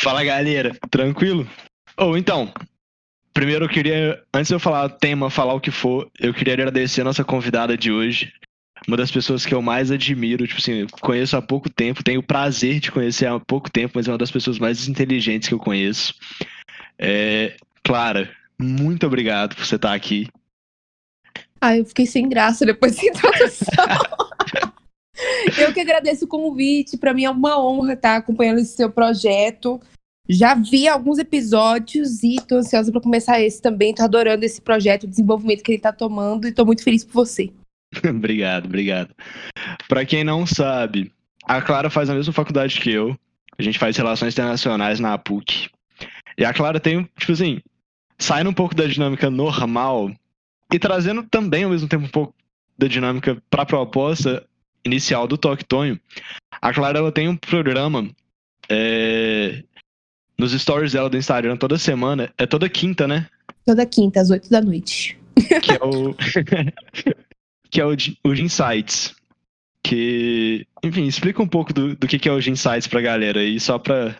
Fala galera, tranquilo? Ou oh, então, primeiro eu queria, antes de eu falar o tema, falar o que for, eu queria agradecer a nossa convidada de hoje. Uma das pessoas que eu mais admiro, tipo assim, conheço há pouco tempo, tenho o prazer de conhecer há pouco tempo, mas é uma das pessoas mais inteligentes que eu conheço. É, Clara, muito obrigado por você estar aqui. Ah, eu fiquei sem graça depois da introdução. Eu que agradeço o convite. Para mim é uma honra estar acompanhando esse seu projeto. Já vi alguns episódios e tô ansiosa para começar esse também. Tô adorando esse projeto, o desenvolvimento que ele tá tomando e tô muito feliz por você. obrigado, obrigado. Para quem não sabe, a Clara faz a mesma faculdade que eu. A gente faz relações internacionais na PUC. E a Clara tem, tipo assim, saindo um pouco da dinâmica normal e trazendo também ao mesmo tempo um pouco da dinâmica para a proposta, inicial do Toque Tonho, a Clara ela tem um programa é, nos stories dela do Instagram toda semana. É toda quinta, né? Toda quinta, às oito da noite. Que é o, que é o, o Insights. Que, enfim, explica um pouco do, do que é o Insights pra galera aí, só pra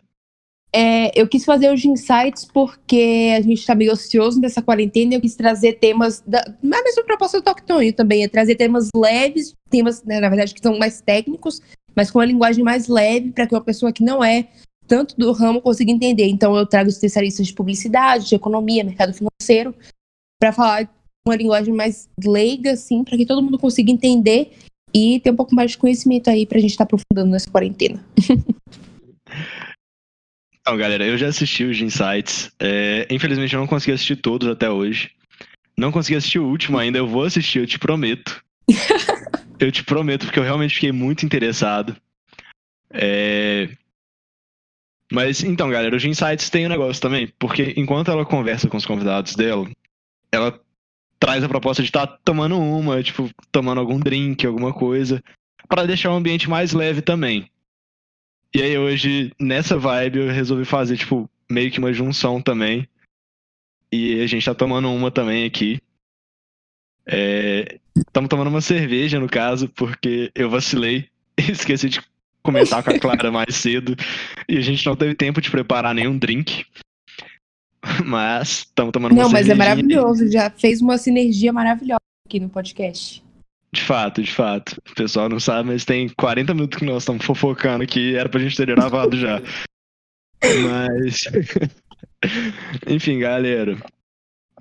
é, eu quis fazer os insights porque a gente está meio ocioso nessa quarentena eu quis trazer temas. Da, a mesma proposta do Toctonho também, é trazer temas leves, temas, né, na verdade, que são mais técnicos, mas com uma linguagem mais leve, para que uma pessoa que não é tanto do ramo consiga entender. Então, eu trago especialistas de publicidade, de economia, mercado financeiro, para falar uma linguagem mais leiga, assim, para que todo mundo consiga entender e ter um pouco mais de conhecimento aí para a gente estar tá aprofundando nessa quarentena. Então, galera, eu já assisti os Insights. É, infelizmente, eu não consegui assistir todos até hoje. Não consegui assistir o último ainda, eu vou assistir, eu te prometo. eu te prometo, porque eu realmente fiquei muito interessado. É... Mas, então, galera, os Insights tem um negócio também, porque enquanto ela conversa com os convidados dela, ela traz a proposta de estar tá tomando uma, tipo, tomando algum drink, alguma coisa, para deixar o ambiente mais leve também. E aí hoje, nessa vibe, eu resolvi fazer, tipo, meio que uma junção também. E a gente tá tomando uma também aqui. Estamos é... tomando uma cerveja, no caso, porque eu vacilei. Esqueci de comentar com a Clara mais cedo. E a gente não teve tempo de preparar nenhum drink. Mas estamos tomando uma Não, mas é maravilhoso. Já fez uma sinergia maravilhosa aqui no podcast. De fato, de fato. O pessoal não sabe, mas tem 40 minutos que nós estamos fofocando aqui. Era pra gente ter gravado já. Mas. Enfim, galera.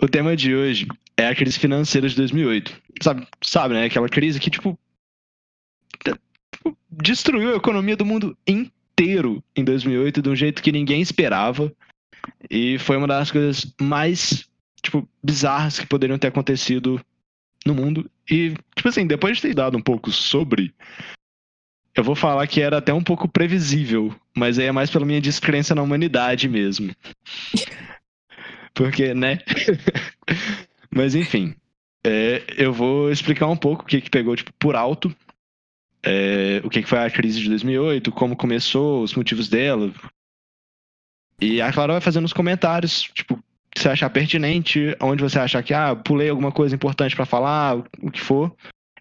O tema de hoje é a crise financeira de 2008. Sabe, sabe né? Aquela crise que, tipo, tipo. Destruiu a economia do mundo inteiro em 2008 de um jeito que ninguém esperava. E foi uma das coisas mais, tipo, bizarras que poderiam ter acontecido no mundo. E, tipo assim, depois de ter dado um pouco sobre, eu vou falar que era até um pouco previsível, mas aí é mais pela minha descrença na humanidade mesmo. Porque, né? mas enfim, é, eu vou explicar um pouco o que, que pegou tipo, por alto, é, o que, que foi a crise de 2008, como começou, os motivos dela. E a Clara vai fazendo os comentários, tipo, você achar pertinente, onde você achar que, ah, pulei alguma coisa importante para falar, o que for.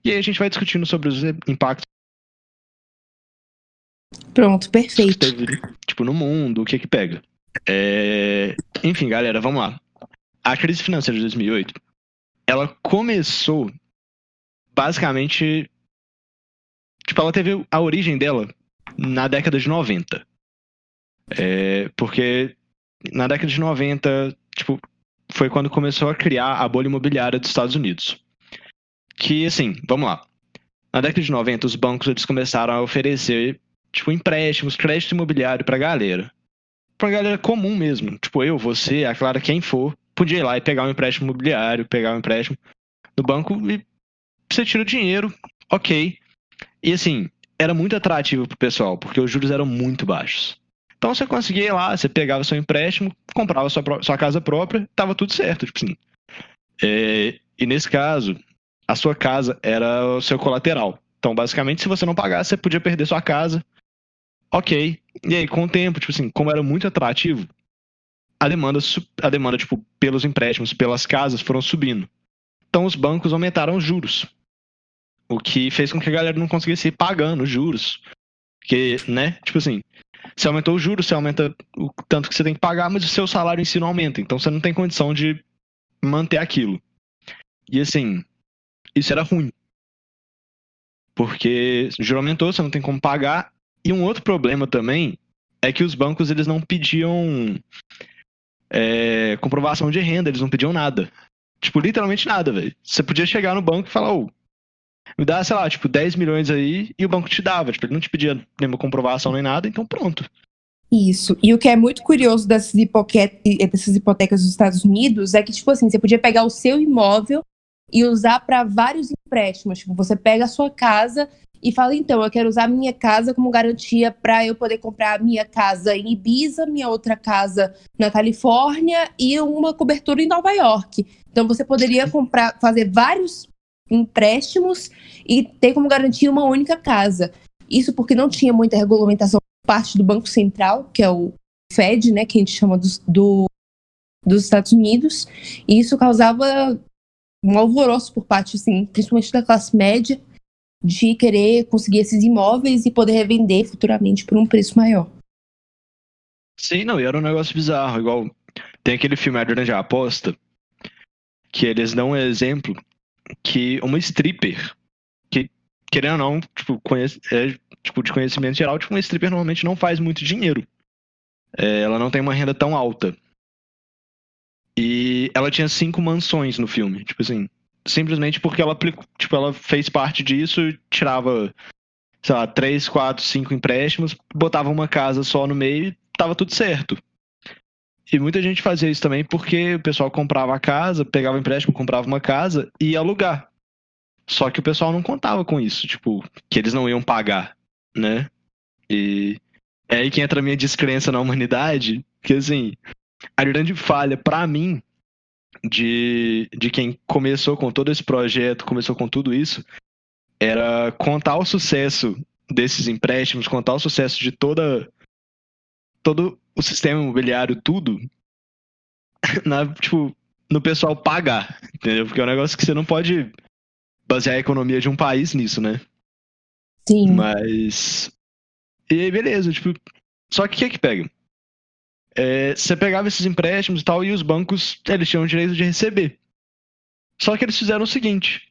E aí a gente vai discutindo sobre os impactos. Pronto, perfeito. Teve, tipo, no mundo, o que que pega. É... Enfim, galera, vamos lá. A crise financeira de 2008, ela começou basicamente. Tipo, ela teve a origem dela na década de 90. É... Porque na década de 90, tipo, foi quando começou a criar a bolha imobiliária dos Estados Unidos. Que, assim, vamos lá. Na década de 90, os bancos eles começaram a oferecer, tipo, empréstimos, crédito imobiliário pra galera. Pra galera comum mesmo. Tipo, eu, você, a Clara, quem for, podia ir lá e pegar um empréstimo imobiliário, pegar um empréstimo do banco e você tira o dinheiro, ok. E, assim, era muito atrativo pro pessoal, porque os juros eram muito baixos. Então você conseguia ir lá, você pegava seu empréstimo, comprava sua, sua casa própria, tava tudo certo, tipo assim. É, e nesse caso, a sua casa era o seu colateral. Então, basicamente, se você não pagasse, você podia perder sua casa. Ok. E aí, com o tempo, tipo assim, como era muito atrativo, a demanda, a demanda tipo, pelos empréstimos, pelas casas, foram subindo. Então, os bancos aumentaram os juros. O que fez com que a galera não conseguisse ir pagando os juros Porque, né? Tipo assim, você aumentou o juro, você aumenta o tanto que você tem que pagar, mas o seu salário em si não aumenta. Então você não tem condição de manter aquilo. E assim, isso era ruim. Porque o juro aumentou, você não tem como pagar. E um outro problema também é que os bancos eles não pediam é, comprovação de renda, eles não pediam nada. Tipo, literalmente nada, velho. Você podia chegar no banco e falar, ô, me dá, sei lá, tipo, 10 milhões aí e o banco te dava. Tipo, ele não te pedia nenhuma comprovação nem nada, então pronto. Isso. E o que é muito curioso dessas, dessas hipotecas dos Estados Unidos é que, tipo assim, você podia pegar o seu imóvel e usar para vários empréstimos. Tipo, você pega a sua casa e fala, então, eu quero usar a minha casa como garantia para eu poder comprar a minha casa em Ibiza, minha outra casa na Califórnia e uma cobertura em Nova York. Então você poderia comprar, fazer vários empréstimos e ter como garantia uma única casa. Isso porque não tinha muita regulamentação por parte do Banco Central, que é o Fed, né, que a gente chama do, do dos Estados Unidos, e isso causava um alvoroço por parte, assim, principalmente da classe média, de querer conseguir esses imóveis e poder revender futuramente por um preço maior. Sim, não, e era um negócio bizarro, igual tem aquele filme A Grande Aposta, que eles dão um exemplo que uma stripper, que querendo ou não, tipo, conhece, é, tipo, de conhecimento geral, tipo, uma stripper normalmente não faz muito dinheiro. É, ela não tem uma renda tão alta. E ela tinha cinco mansões no filme, tipo assim, simplesmente porque ela tipo, ela fez parte disso, tirava, sei lá, três, quatro, cinco empréstimos, botava uma casa só no meio e tava tudo certo. E muita gente fazia isso também porque o pessoal comprava a casa, pegava empréstimo, comprava uma casa e ia alugar. Só que o pessoal não contava com isso, tipo, que eles não iam pagar, né? E é aí que entra a minha descrença na humanidade, que assim, a grande falha para mim de, de quem começou com todo esse projeto, começou com tudo isso, era contar o sucesso desses empréstimos, contar o sucesso de toda todo o sistema imobiliário, tudo, na, tipo, no pessoal pagar, entendeu? Porque é um negócio que você não pode basear a economia de um país nisso, né? Sim. Mas. E aí, beleza, tipo. Só que o que é que pega? É, você pegava esses empréstimos e tal, e os bancos, eles tinham o direito de receber. Só que eles fizeram o seguinte,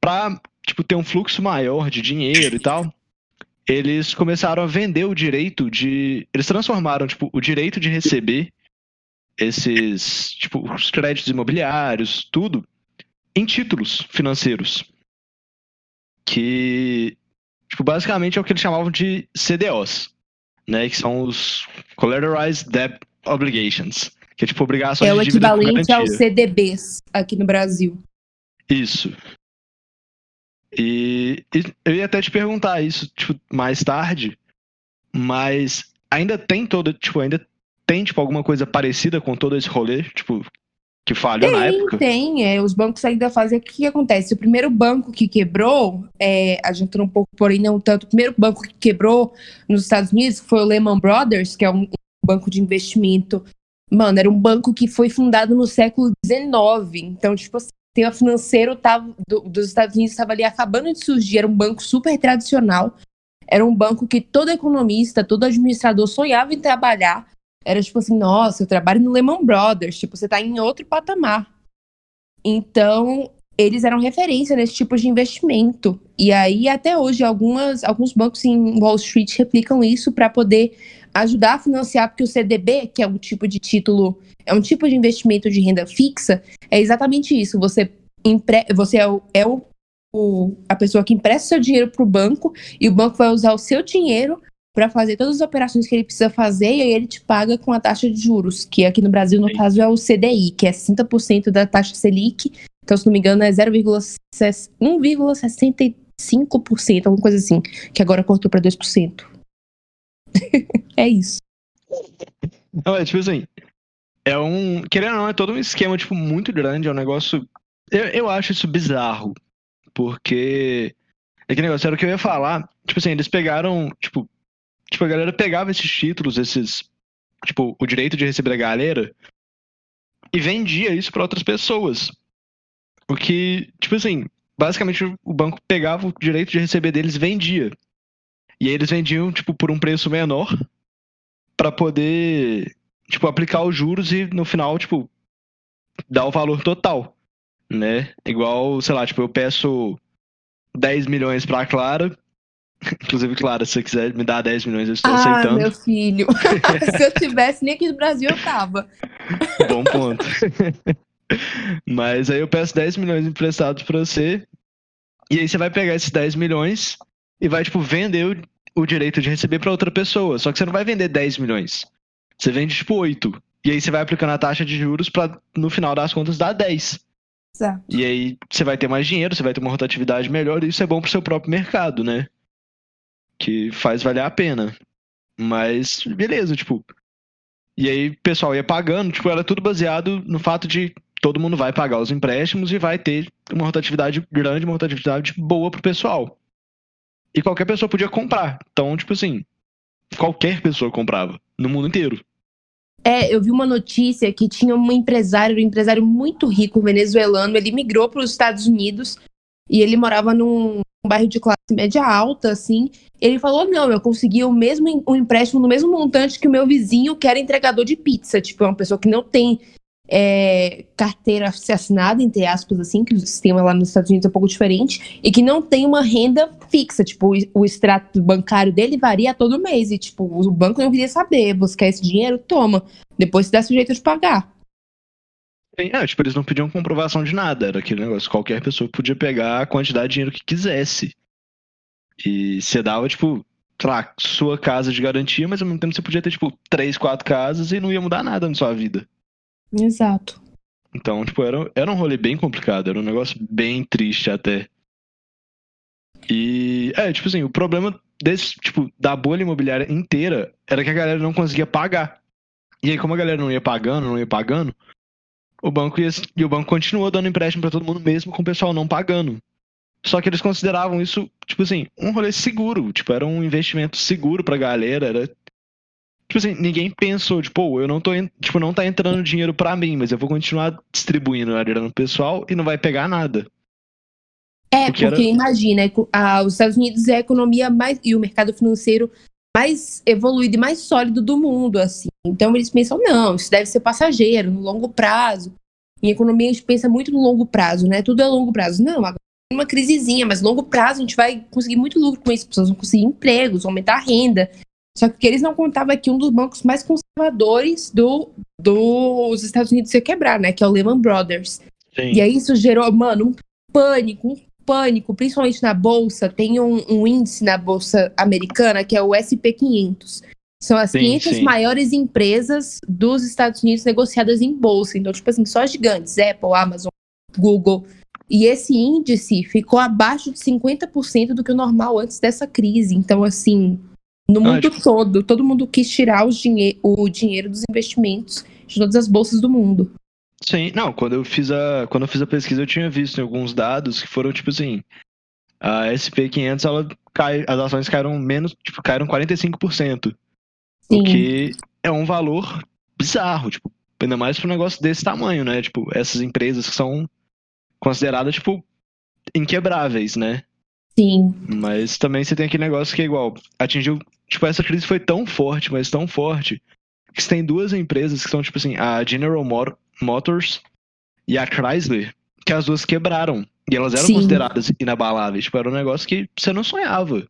para tipo, ter um fluxo maior de dinheiro e tal, eles começaram a vender o direito de... Eles transformaram, tipo, o direito de receber esses, tipo, os créditos imobiliários, tudo, em títulos financeiros. Que, tipo, basicamente é o que eles chamavam de CDOs né, que são os Collateralized Debt Obligations, que é tipo obrigações é de É o equivalente aos CDBs aqui no Brasil. Isso. E, e, eu ia até te perguntar isso tipo, mais tarde, mas ainda tem todo, tipo, ainda tem tipo alguma coisa parecida com todo esse rolê, tipo, que falhou tem, na época? Tem, é, os bancos ainda fazem. O que, que acontece? O primeiro banco que quebrou, é, adiantando um pouco, porém não tanto, o primeiro banco que quebrou nos Estados Unidos foi o Lehman Brothers, que é um, um banco de investimento. Mano, era um banco que foi fundado no século XIX. Então, tipo assim, sistema financeiro tava, do, dos Estados Unidos estava ali acabando de surgir. Era um banco super tradicional. Era um banco que todo economista, todo administrador sonhava em trabalhar era tipo assim, nossa, eu trabalho no Lehman Brothers, tipo, você tá em outro patamar. Então, eles eram referência nesse tipo de investimento. E aí, até hoje, algumas, alguns bancos em Wall Street replicam isso para poder ajudar a financiar, porque o CDB, que é um tipo de título, é um tipo de investimento de renda fixa, é exatamente isso. Você, empre você é, o, é o, o, a pessoa que empresta seu dinheiro para o banco e o banco vai usar o seu dinheiro para fazer todas as operações que ele precisa fazer e aí ele te paga com a taxa de juros, que aqui no Brasil, no Sim. caso, é o CDI, que é 60% da taxa Selic. Então, se não me engano, é 1,65%, alguma coisa assim, que agora cortou para 2%. é isso. Não, é tipo assim, é um, querendo ou não, é todo um esquema, tipo, muito grande, é um negócio, eu, eu acho isso bizarro, porque é que negócio, era o que eu ia falar, tipo assim, eles pegaram, tipo, tipo, a galera pegava esses títulos, esses. Tipo, o direito de receber a galera e vendia isso para outras pessoas. O que, tipo assim, basicamente o banco pegava o direito de receber deles e vendia. E aí eles vendiam, tipo, por um preço menor para poder, tipo, aplicar os juros e no final, tipo, dar o valor total, né? Igual, sei lá, tipo, eu peço 10 milhões pra Clara. Inclusive, Clara, se você quiser me dar 10 milhões, eu estou ah, aceitando. meu filho. se eu tivesse nem aqui no Brasil, eu tava. Bom ponto. Mas aí eu peço 10 milhões emprestados pra você. E aí você vai pegar esses 10 milhões e vai, tipo, vender o, o direito de receber para outra pessoa. Só que você não vai vender 10 milhões. Você vende, tipo, 8. E aí você vai aplicando a taxa de juros para no final das contas, dar 10. Exato. E aí você vai ter mais dinheiro, você vai ter uma rotatividade melhor, e isso é bom pro seu próprio mercado, né? Que faz valer a pena. Mas, beleza, tipo. E aí o pessoal ia pagando, tipo, era tudo baseado no fato de todo mundo vai pagar os empréstimos e vai ter uma rotatividade grande, uma rotatividade boa pro pessoal. E qualquer pessoa podia comprar. Então, tipo assim, qualquer pessoa comprava, no mundo inteiro. É, eu vi uma notícia que tinha um empresário, um empresário muito rico venezuelano, ele migrou para os Estados Unidos e ele morava num bairro de classe média alta, assim. Ele falou: não, eu consegui o mesmo um empréstimo no mesmo montante que o meu vizinho, que era entregador de pizza. Tipo, é uma pessoa que não tem é, carteira assinada, entre aspas, assim, que o sistema lá nos Estados Unidos é um pouco diferente, e que não tem uma renda fixa. Tipo, o, extrato bancário dele varia todo mês. E, tipo, o banco não queria saber. Você quer esse dinheiro? Toma. Depois se dá sujeito de pagar. É, tipo, eles não pediam comprovação de nada. Era aquele negócio. Qualquer pessoa podia pegar a quantidade de dinheiro que quisesse. E você dava, tipo, sua casa de garantia, mas ao mesmo tempo você podia ter, tipo, três, quatro casas e não ia mudar nada na sua vida. Exato. Então, tipo, era, era um rolê bem complicado, era um negócio bem triste até. E, é, tipo assim, o problema desse, tipo, da bolha imobiliária inteira era que a galera não conseguia pagar. E aí, como a galera não ia pagando, não ia pagando, o banco ia, e o banco continuou dando empréstimo para todo mundo mesmo com o pessoal não pagando. Só que eles consideravam isso, tipo assim, um rolê seguro, tipo, era um investimento seguro pra galera, era Tipo assim, ninguém pensou, tipo, eu não tô, tipo, não tá entrando dinheiro para mim, mas eu vou continuar distribuindo a grana no pessoal e não vai pegar nada. É, porque, porque era... imagina, a, os Estados Unidos é a economia mais e o mercado financeiro mais evoluído e mais sólido do mundo, assim. Então eles pensam, não, isso deve ser passageiro, no longo prazo. Em economia a gente pensa muito no longo prazo, né? Tudo é longo prazo. Não, agora tem uma crisezinha, mas longo prazo a gente vai conseguir muito lucro com isso, as pessoas vão conseguir empregos, aumentar a renda. Só que eles não contavam que um dos bancos mais conservadores do, dos Estados Unidos ia quebrar, né? Que é o Lehman Brothers. Sim. E aí isso gerou, mano, um pânico, um pânico, principalmente na bolsa. Tem um, um índice na bolsa americana que é o SP500. São as sim, 500 sim. maiores empresas dos Estados Unidos negociadas em bolsa. Então, tipo assim, só gigantes, Apple, Amazon, Google. E esse índice ficou abaixo de 50% do que o normal antes dessa crise. Então, assim, no mundo ah, tipo... todo, todo mundo quis tirar o, dinhe o dinheiro dos investimentos de todas as bolsas do mundo. Sim, não, quando eu fiz a, quando eu fiz a pesquisa eu tinha visto alguns dados que foram tipo assim, a SP500 ela cai, as ações caíram menos, tipo, caíram 45%. Sim. O que é um valor bizarro, tipo, ainda mais para um negócio desse tamanho, né? Tipo, essas empresas que são consideradas tipo inquebráveis, né? Sim. Mas também você tem aquele negócio que é igual, atingiu tipo, essa crise foi tão forte, mas tão forte, que tem duas empresas que são, tipo assim, a General Motors e a Chrysler, que as duas quebraram. E elas eram Sim. consideradas inabaláveis. Tipo, era um negócio que você não sonhava.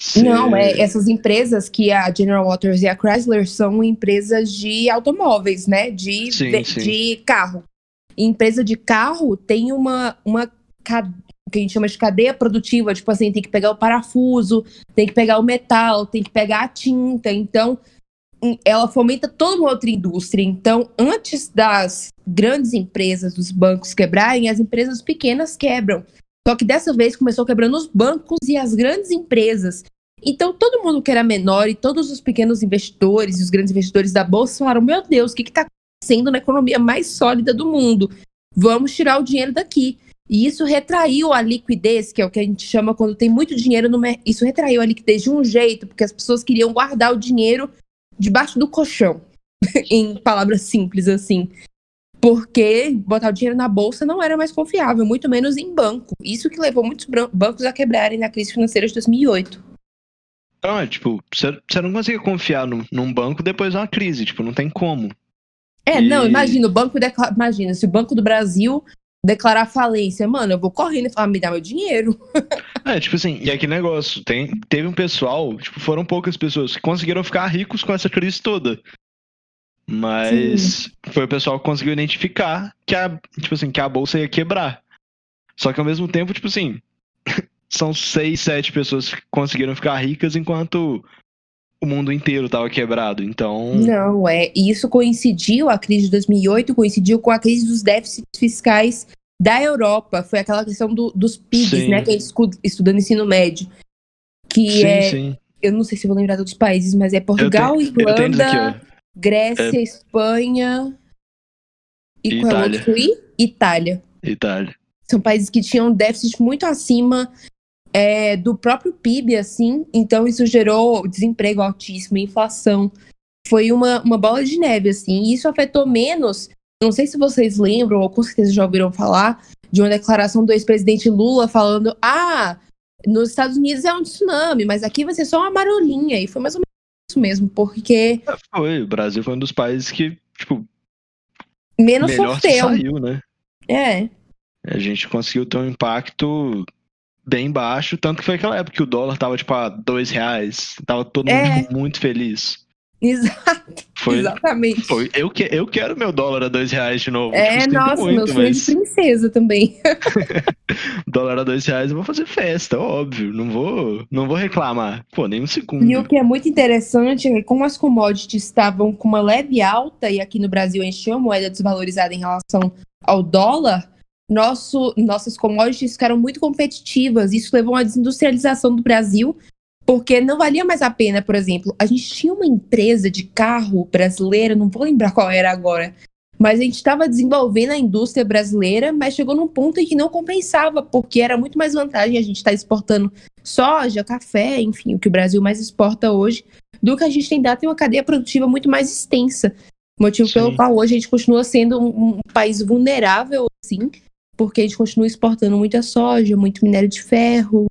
Você... Não, é, essas empresas que a General Motors e a Chrysler são empresas de automóveis, né? De, sim, de, sim. de carro. E empresa de carro tem uma, uma o que a gente chama de cadeia produtiva, tipo assim, tem que pegar o parafuso, tem que pegar o metal, tem que pegar a tinta. Então, ela fomenta toda uma outra indústria. Então, antes das grandes empresas, dos bancos quebrarem, as empresas pequenas quebram. Só que dessa vez começou quebrando os bancos e as grandes empresas. Então, todo mundo que era menor e todos os pequenos investidores e os grandes investidores da bolsa falaram: Meu Deus, o que está acontecendo na economia mais sólida do mundo? Vamos tirar o dinheiro daqui. E isso retraiu a liquidez, que é o que a gente chama quando tem muito dinheiro no mercado. Isso retraiu a liquidez de um jeito, porque as pessoas queriam guardar o dinheiro debaixo do colchão, em palavras simples assim. Porque botar o dinheiro na bolsa não era mais confiável, muito menos em banco. Isso que levou muitos bancos a quebrarem na crise financeira de 2008. Não, é tipo, você não consegue confiar num, num banco depois de uma crise, tipo, não tem como. É, E- não, imagina, o banco declara, imagina, se o Banco do Brasil declarar falência, mano, eu vou correndo e falar, me dá meu dinheiro. É, tipo assim, e aquele negócio, tem, teve um pessoal, tipo, foram poucas pessoas que conseguiram ficar ricos com essa crise toda. Mas foi o pessoal que conseguiu identificar que a, tipo assim, que a bolsa ia quebrar. Só que ao mesmo tempo, tipo assim, são seis, sete pessoas que conseguiram ficar ricas enquanto o mundo inteiro tava quebrado. Então, Não, é, e isso coincidiu, a crise de 2008 coincidiu com a crise dos déficits fiscais da Europa, foi aquela questão do- dos PIGs, Sim. né, que a gente escu- estuda no ensino médio, que sim, é, sim. eu não sei se vou lembrar de outros países, mas é Portugal, tenho aqui, Irlanda, ó. Grécia, Espanha e E qual é o Itália. outro? Itália. Itália. São países que tinham um déficit muito acima é, do próprio PIB, assim, então isso gerou desemprego altíssimo, inflação. Foi uma, uma bola de neve, assim, e isso afetou menos. Não sei se vocês lembram, ou com certeza já ouviram falar, de uma declaração do ex-presidente Lula falando: ah, nos Estados Unidos é um tsunami, mas aqui vai ser só uma marolinha. E foi mais ou menos isso mesmo, porque Foi, o Brasil foi um dos países que, tipo, menos melhor sofreu. saiu, né? É, A gente conseguiu ter um impacto bem baixo, tanto que foi aquela época que o dólar tava tipo a dois reais, tava todo mundo É. tipo, muito feliz. exato, Foi, exatamente. foi eu, que, eu quero meu dólar a dois reais de novo. É, tipo, nossa, meu muito, sonho mas de princesa também. dólar a dois reais eu vou fazer festa, óbvio, não vou, não vou reclamar. Pô, nem um segundo. E o que é muito interessante é que como as commodities estavam com uma leve alta, e aqui no Brasil a gente tinha uma moeda desvalorizada em relação ao dólar, nosso, nossas commodities ficaram muito competitivas. Isso levou a uma desindustrialização do Brasil, porque não valia mais a pena, por exemplo, a gente tinha uma empresa de carro brasileira, não vou lembrar qual era agora, mas a gente estava desenvolvendo a indústria brasileira, mas chegou num ponto em que não compensava, porque era muito mais vantagem a gente estar exportando soja, café, enfim, o que o Brasil mais exporta hoje, do que a gente tem dado tem uma cadeia produtiva muito mais extensa. Motivo Sim. pelo qual hoje a gente continua sendo um, um país vulnerável, assim, porque a gente continua exportando muita soja, muito minério de ferro.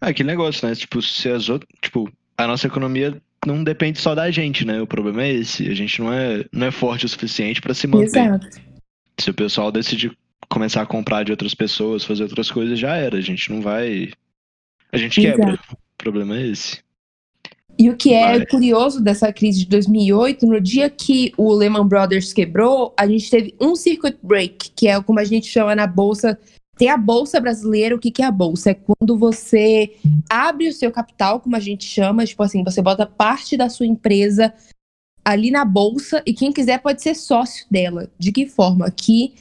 Ah, aquele negócio, né? Tipo, se as outras, tipo, a nossa economia não depende só da gente, né? O problema é esse, a gente não é, não é forte o suficiente pra se manter. Exato. Se o pessoal decidir começar a comprar de outras pessoas, fazer outras coisas, já era. A gente não vai. A gente quebra. O problema é esse. E o que é Vai. curioso dessa crise de 2008, no dia que o Lehman Brothers quebrou, a gente teve um circuit break, que é como a gente chama na bolsa. Tem a bolsa brasileira, o que, que é a bolsa? É quando você abre o seu capital, como a gente chama, tipo assim, você bota parte da sua empresa ali na bolsa e quem quiser pode ser sócio dela. De que forma? Que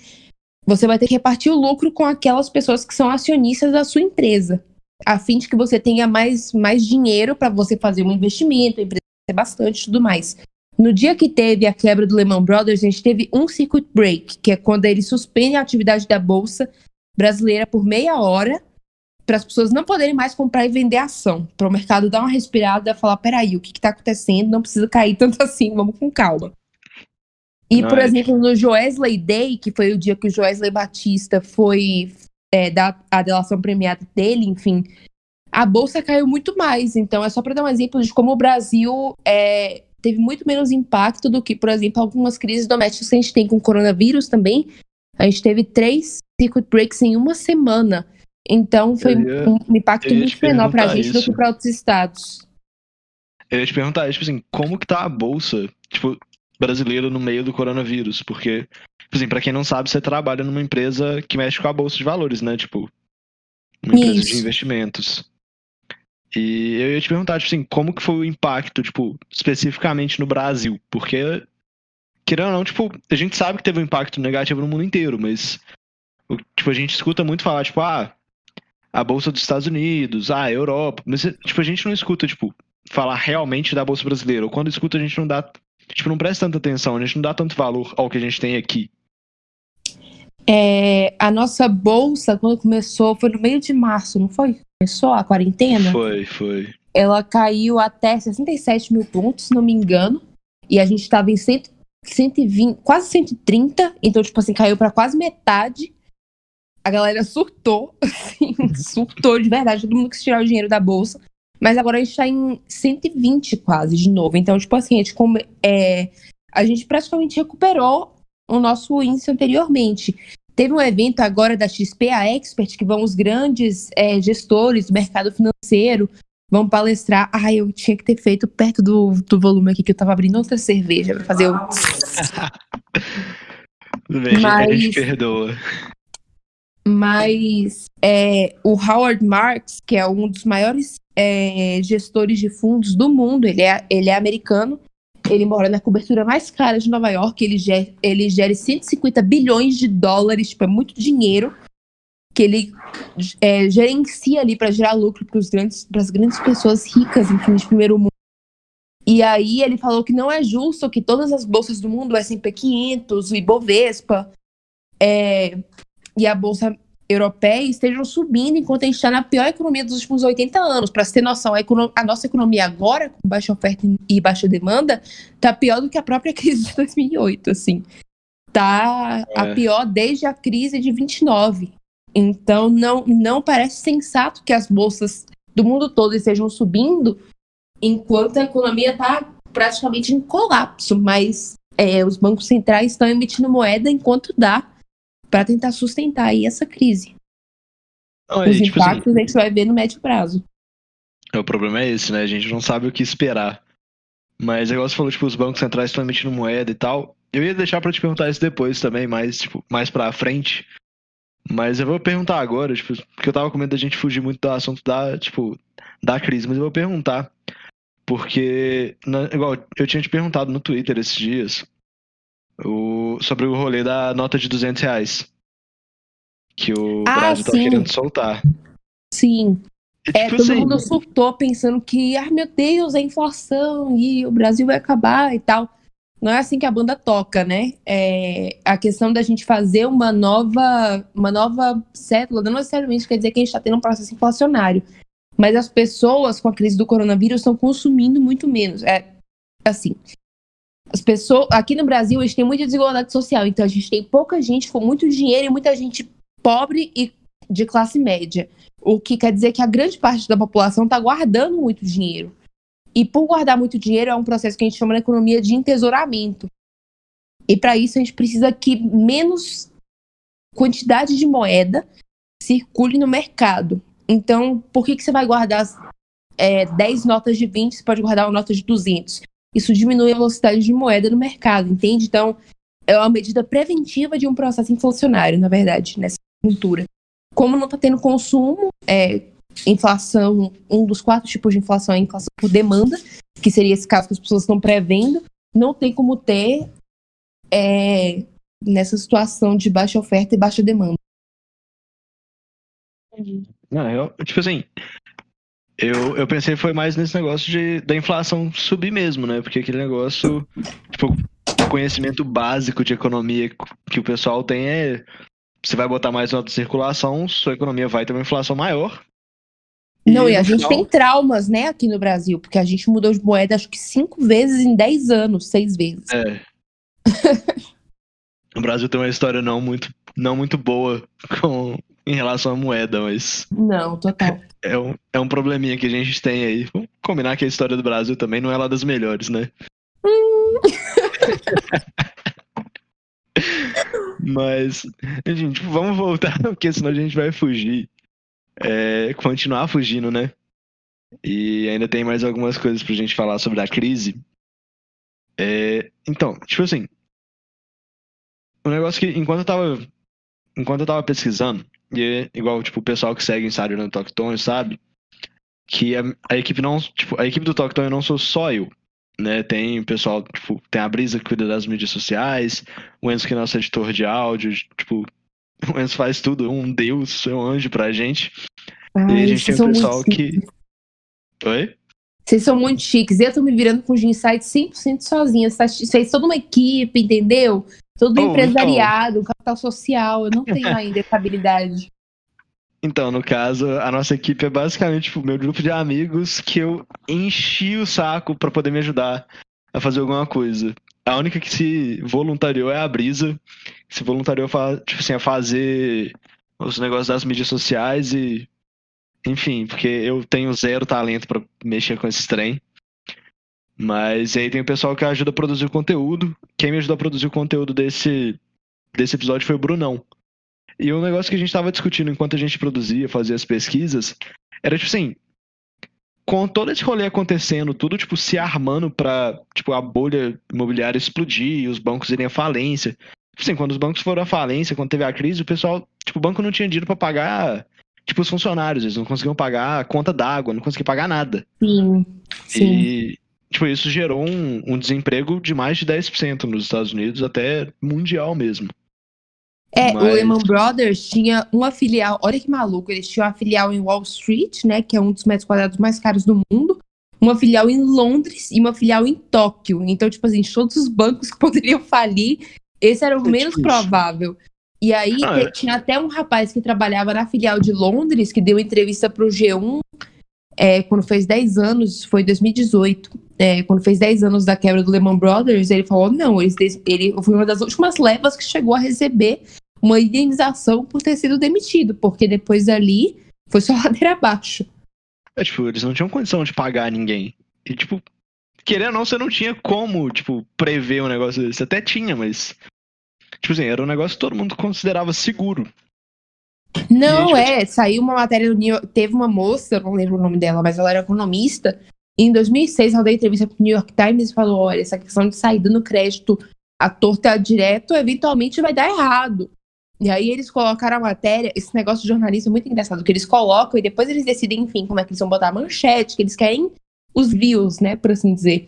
você vai ter que repartir o lucro com aquelas pessoas que são acionistas da sua empresa a fim de que você tenha mais, mais dinheiro para você fazer um investimento, a empresa crescer bastante e tudo mais. No dia que teve a quebra do Lehman Brothers, a gente teve um circuit break, que é quando eles suspendem a atividade da bolsa brasileira por meia hora, para as pessoas não poderem mais comprar e vender ação, para o mercado dar uma respirada e falar: peraí, o que está acontecendo? Não precisa cair tanto assim, vamos com calma. E, por Ai. exemplo, no Joesley Day, que foi o dia que o Joesley Batista foi é, dar a delação premiada dele, enfim, a bolsa caiu muito mais. Então, é só para dar um exemplo de como o Brasil é, teve muito menos impacto do que, por exemplo, algumas crises domésticas que a gente tem com o coronavírus também. A gente teve três circuit breaks em uma semana. Então, foi ia- um impacto muito menor para a gente do isso. que para outros estados. Eu ia te perguntar, tipo assim, como que tá a bolsa, tipo, brasileira no meio do coronavírus? Porque, tipo assim, pra quem não sabe, você trabalha numa empresa que mexe com a bolsa de valores, né? Tipo, uma empresa de Isso. investimentos. E eu ia te perguntar, tipo assim, como que foi o impacto, tipo, especificamente no Brasil? Porque, querendo ou não, tipo, a gente sabe que teve um impacto negativo no mundo inteiro, mas, tipo, a gente escuta muito falar, tipo, ah, a bolsa dos Estados Unidos, ah, a Europa, mas, tipo, a gente não escuta, tipo, falar realmente da bolsa brasileira. Ou quando escuta, a gente não dá, tipo, não presta tanta atenção, a gente não dá tanto valor ao que a gente tem aqui. É, a nossa bolsa, quando começou, foi no meio de março, não foi? Começou a quarentena? Foi, foi. ela caiu até 67 mil pontos, se não me engano. E a gente estava em 100, 120, quase 130. Então, tipo assim, caiu para quase metade. A galera surtou, assim, surtou de verdade. Todo mundo quis tirar o dinheiro da bolsa. mas agora a gente está em 120 quase de novo. Então, tipo assim, a gente, é, a gente praticamente recuperou o nosso índice anteriormente. Teve um evento agora da XP, a Expert, que vão os grandes é, gestores do mercado financeiro, vão palestrar. Ah, eu tinha que ter feito perto do, do volume aqui, que eu tava abrindo outra cerveja para fazer o. Mas... A gente perdoa. Mas é, o Howard Marks, que é um dos maiores é, gestores de fundos do mundo, ele é, ele é americano, ele mora na cobertura mais cara de Nova York, ele gera, ele gera 150 bilhões de dólares, tipo, é muito dinheiro que ele é, gerencia ali para gerar lucro para grandes, as grandes pessoas ricas, enfim, de primeiro mundo. E aí ele falou que não é justo que todas as bolsas do mundo, o S&P 500, o Ibovespa, é, e a bolsa europeia estejam subindo enquanto a gente está na pior economia dos últimos 80 anos. Para você ter noção, a, a, nossa economia agora, com baixa oferta e baixa demanda, está pior do que a própria crise de 2008, assim. Tá é. a pior desde a crise de 29. Então, não, não parece sensato que as bolsas do mundo todo estejam subindo enquanto a economia está praticamente em colapso, mas é, os bancos centrais estão emitindo moeda enquanto dá para tentar sustentar aí essa crise. Não, Os tipo impactos assim, a gente vai ver no médio prazo. É, o problema é esse, né? A gente não sabe o que esperar. Mas igual você falou, tipo, os bancos centrais estão emitindo moeda e tal. Eu ia deixar para te perguntar isso depois também, mais, tipo, mais pra frente. Mas eu vou perguntar agora, tipo, porque eu tava com medo da gente fugir muito do assunto da, tipo, da crise, mas eu vou perguntar. Porque, na, igual, eu tinha te perguntado no Twitter esses dias o, sobre o rolê da nota de 200 reais. Que o ah, Brasil tá sim. querendo soltar. Sim. E, é, tipo todo assim, mundo surtou pensando que, ah, meu Deus, a inflação e o Brasil vai acabar e tal. Não é assim que a banda toca, né? É, a questão da gente fazer uma nova, uma nova cédula não necessariamente quer dizer que a gente está tendo um processo inflacionário. Mas as pessoas com a crise do coronavírus estão consumindo muito menos. É assim, as pessoas, aqui no Brasil, a gente tem muita desigualdade social, então a gente tem pouca gente com muito dinheiro e muita gente pobre e de classe média. O que quer dizer que a grande parte da população está guardando muito dinheiro. E por guardar muito dinheiro é um processo que a gente chama na economia de entesouramento. E para isso a gente precisa que menos quantidade de moeda circule no mercado. Então, por que, que você vai guardar é, 10 notas de 20, você pode guardar uma nota de 200? Isso diminui a velocidade de moeda no mercado, entende? Então, é uma medida preventiva de um processo inflacionário, na verdade, nessa cultura. Como não está tendo consumo, é, inflação, um dos quatro tipos de inflação é a inflação por demanda, que seria esse caso que as pessoas estão prevendo, não tem como ter é, nessa situação de baixa oferta e baixa demanda. Não, eu, tipo assim, eu, eu pensei foi mais nesse negócio de, da inflação subir mesmo, né? Porque aquele negócio, tipo, conhecimento básico de economia que o pessoal tem é você vai botar mais nota de circulação, sua economia vai ter uma inflação maior. Não, e, e a gente final... tem traumas, né, aqui no Brasil, porque a gente mudou de moeda acho que cinco vezes em dez anos, seis vezes. É. o Brasil tem uma história não muito, não muito boa com, em relação à moeda, mas. Não, total. É um, é um probleminha que a gente tem aí. Vamos combinar que a história do Brasil também não é lá das melhores, né? Hum. mas, gente, vamos voltar, porque senão a gente vai fugir. É, continuar fugindo, né? E ainda tem mais algumas coisas pra gente falar sobre a crise. É, então, tipo assim. O um negócio que, enquanto eu tava. Enquanto eu tava pesquisando, e igual, tipo, o pessoal que segue o Insider no Tocton sabe que a, a, equipe não, tipo, a equipe do Tocton não sou só eu, né? Tem o pessoal, tipo, tem a Brisa que cuida das mídias sociais, o Enzo que é nosso editor de áudio, tipo, o Enzo faz tudo, um deus, é um anjo pra gente. Ai, e a gente tem o pessoal que... Oi? Vocês são muito chiques. Eu tô me virando com o Insight 100% sozinha. Vocês fez toda uma equipe, entendeu? Todo oh, empresariado, então... capital social, eu não tenho ainda essa habilidade. Então, no caso, a nossa equipe é basicamente tipo, o meu grupo de amigos que eu enchi o saco para poder me ajudar a fazer alguma coisa. A única que se voluntariou é a Brisa, que se voluntariou tipo assim, a fazer os negócios das mídias sociais e enfim, porque eu tenho zero talento para mexer com esse trem. Mas aí tem o pessoal que ajuda a produzir o conteúdo. Quem me ajudou a produzir o conteúdo desse, desse episódio foi o Brunão. E um negócio que a gente estava discutindo enquanto a gente produzia, fazia as pesquisas, era tipo assim, com todo esse rolê acontecendo, tudo tipo se armando para tipo a bolha imobiliária explodir, os bancos irem à falência. Tipo assim, quando os bancos foram à falência, quando teve a crise, o pessoal, tipo, o banco não tinha dinheiro para pagar, tipo, os funcionários, eles não conseguiam pagar a conta d'água, não conseguiam pagar nada. Sim. sim. E tipo, isso gerou um, um desemprego de mais de 10% nos Estados Unidos, até mundial mesmo. É, Mas... o Lehman Brothers tinha uma filial, olha que maluco, eles tinham uma filial em Wall Street, né, que é um dos metros quadrados mais caros do mundo, uma filial em Londres e uma filial em Tóquio. Então, tipo assim, todos os bancos que poderiam falir, esse era o é menos tipo provável. E aí ah, é. tinha até um rapaz que trabalhava na filial de Londres, que deu entrevista para o G1 é, quando fez 10 anos, foi 2018, é, quando fez 10 anos da quebra do Lehman Brothers, ele falou: não, ele, ele foi uma das últimas levas que chegou a receber uma indenização por ter sido demitido, porque depois dali foi só ladeira abaixo. É, tipo, eles não tinham condição de pagar ninguém. E, tipo, querendo ou não, você não tinha como, tipo, prever um negócio desse. Você até tinha, mas. Tipo assim, era um negócio que todo mundo considerava seguro. Não, e, tipo, é, saiu uma matéria do New teve uma moça, eu não lembro o nome dela, mas ela era economista. Em 2006, ela deu entrevista pro New York Times e falou: olha, essa questão de sair dando crédito à torta direto, eventualmente vai dar errado. E aí eles colocaram a matéria, esse negócio de jornalista é muito engraçado, que eles colocam e depois eles decidem, enfim, como é que eles vão botar a manchete, que eles querem os views, né, por assim dizer.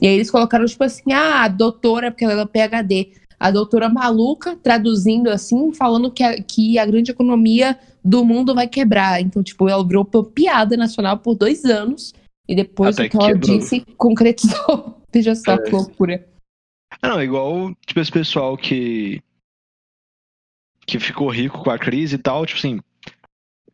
E aí eles colocaram, tipo assim, ah, a doutora, porque ela é PHD, a doutora maluca, traduzindo assim, falando que a, que a grande economia do mundo vai quebrar. Então, tipo, ela virou piada nacional por dois anos, e depois Até o que, ela disse concretizou. Veja só é. que loucura. Ah, não, igual, tipo, esse pessoal que que ficou rico com a crise e tal, tipo assim,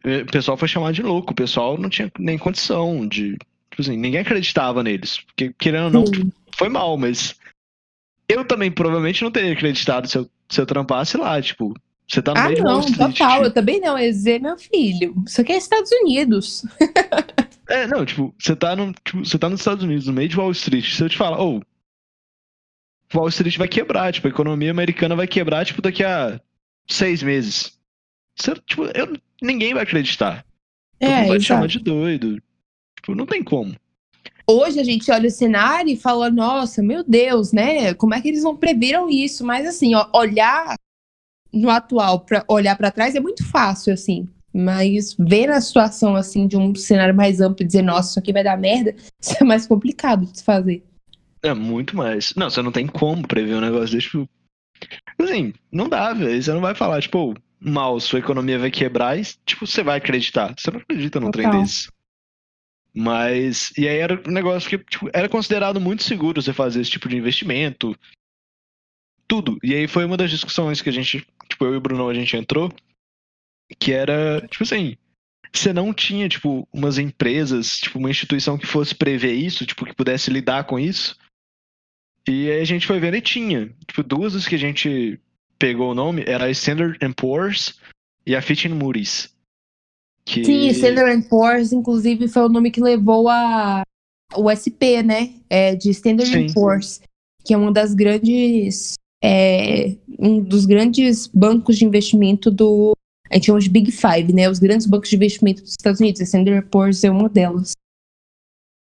o pessoal foi chamado de louco, o pessoal não tinha nem condição de. Tipo assim, ninguém acreditava neles. Porque, querendo ou não, tipo, foi mal, mas eu também provavelmente não teria acreditado se eu, se eu trampasse lá, tipo. Você tá no ah, meio não, de Wall total, tipo... eu também não, dizer, meu filho, isso aqui é Estados Unidos. é, não, tipo, você tá, no, tipo, você tá nos Estados Unidos, no meio de Wall Street, se eu te falar, ou, oh, Wall Street vai quebrar, tipo, a economia americana vai quebrar, tipo, daqui a seis meses. Você, tipo, eu, ninguém vai acreditar. Todo é, mundo vai te chamar de doido. Tipo, não tem como. Hoje a gente olha o cenário e fala, nossa, meu Deus, né? Como é que eles não previram isso? Mas assim, ó, olhar no atual para olhar para trás é muito fácil, assim. Mas ver a situação assim de um cenário mais amplo e dizer, nossa, isso aqui vai dar merda, isso é mais complicado de se fazer. É muito mais. Não, você não tem como prever um negócio desse. Tipo, Assim, não dá, velho. Você não vai falar, tipo, mal, sua economia vai quebrar e, tipo, você vai acreditar. Você não acredita num Total. trem desse. Mas, e aí era um negócio que tipo, era considerado muito seguro você fazer esse tipo de investimento. Tudo. E aí foi uma das discussões que a gente, tipo, eu e o Bruno, a gente entrou, que era, tipo assim, você não tinha, tipo, umas empresas, tipo, uma instituição que fosse prever isso, tipo, que pudesse lidar com isso. E aí a gente foi vendo e tinha. Tipo, duas das que a gente pegou o nome era a Standard Poor's e a Fitch Moody's. Que... Sim, Standard Poor's, inclusive, foi o nome que levou a o SP, né? É, de Standard. Poor's, que é uma das grandes. É, um dos grandes bancos de investimento do. A gente chama de Big Five, né? Os grandes bancos de investimento dos Estados Unidos. A Standard Poor's é uma delas.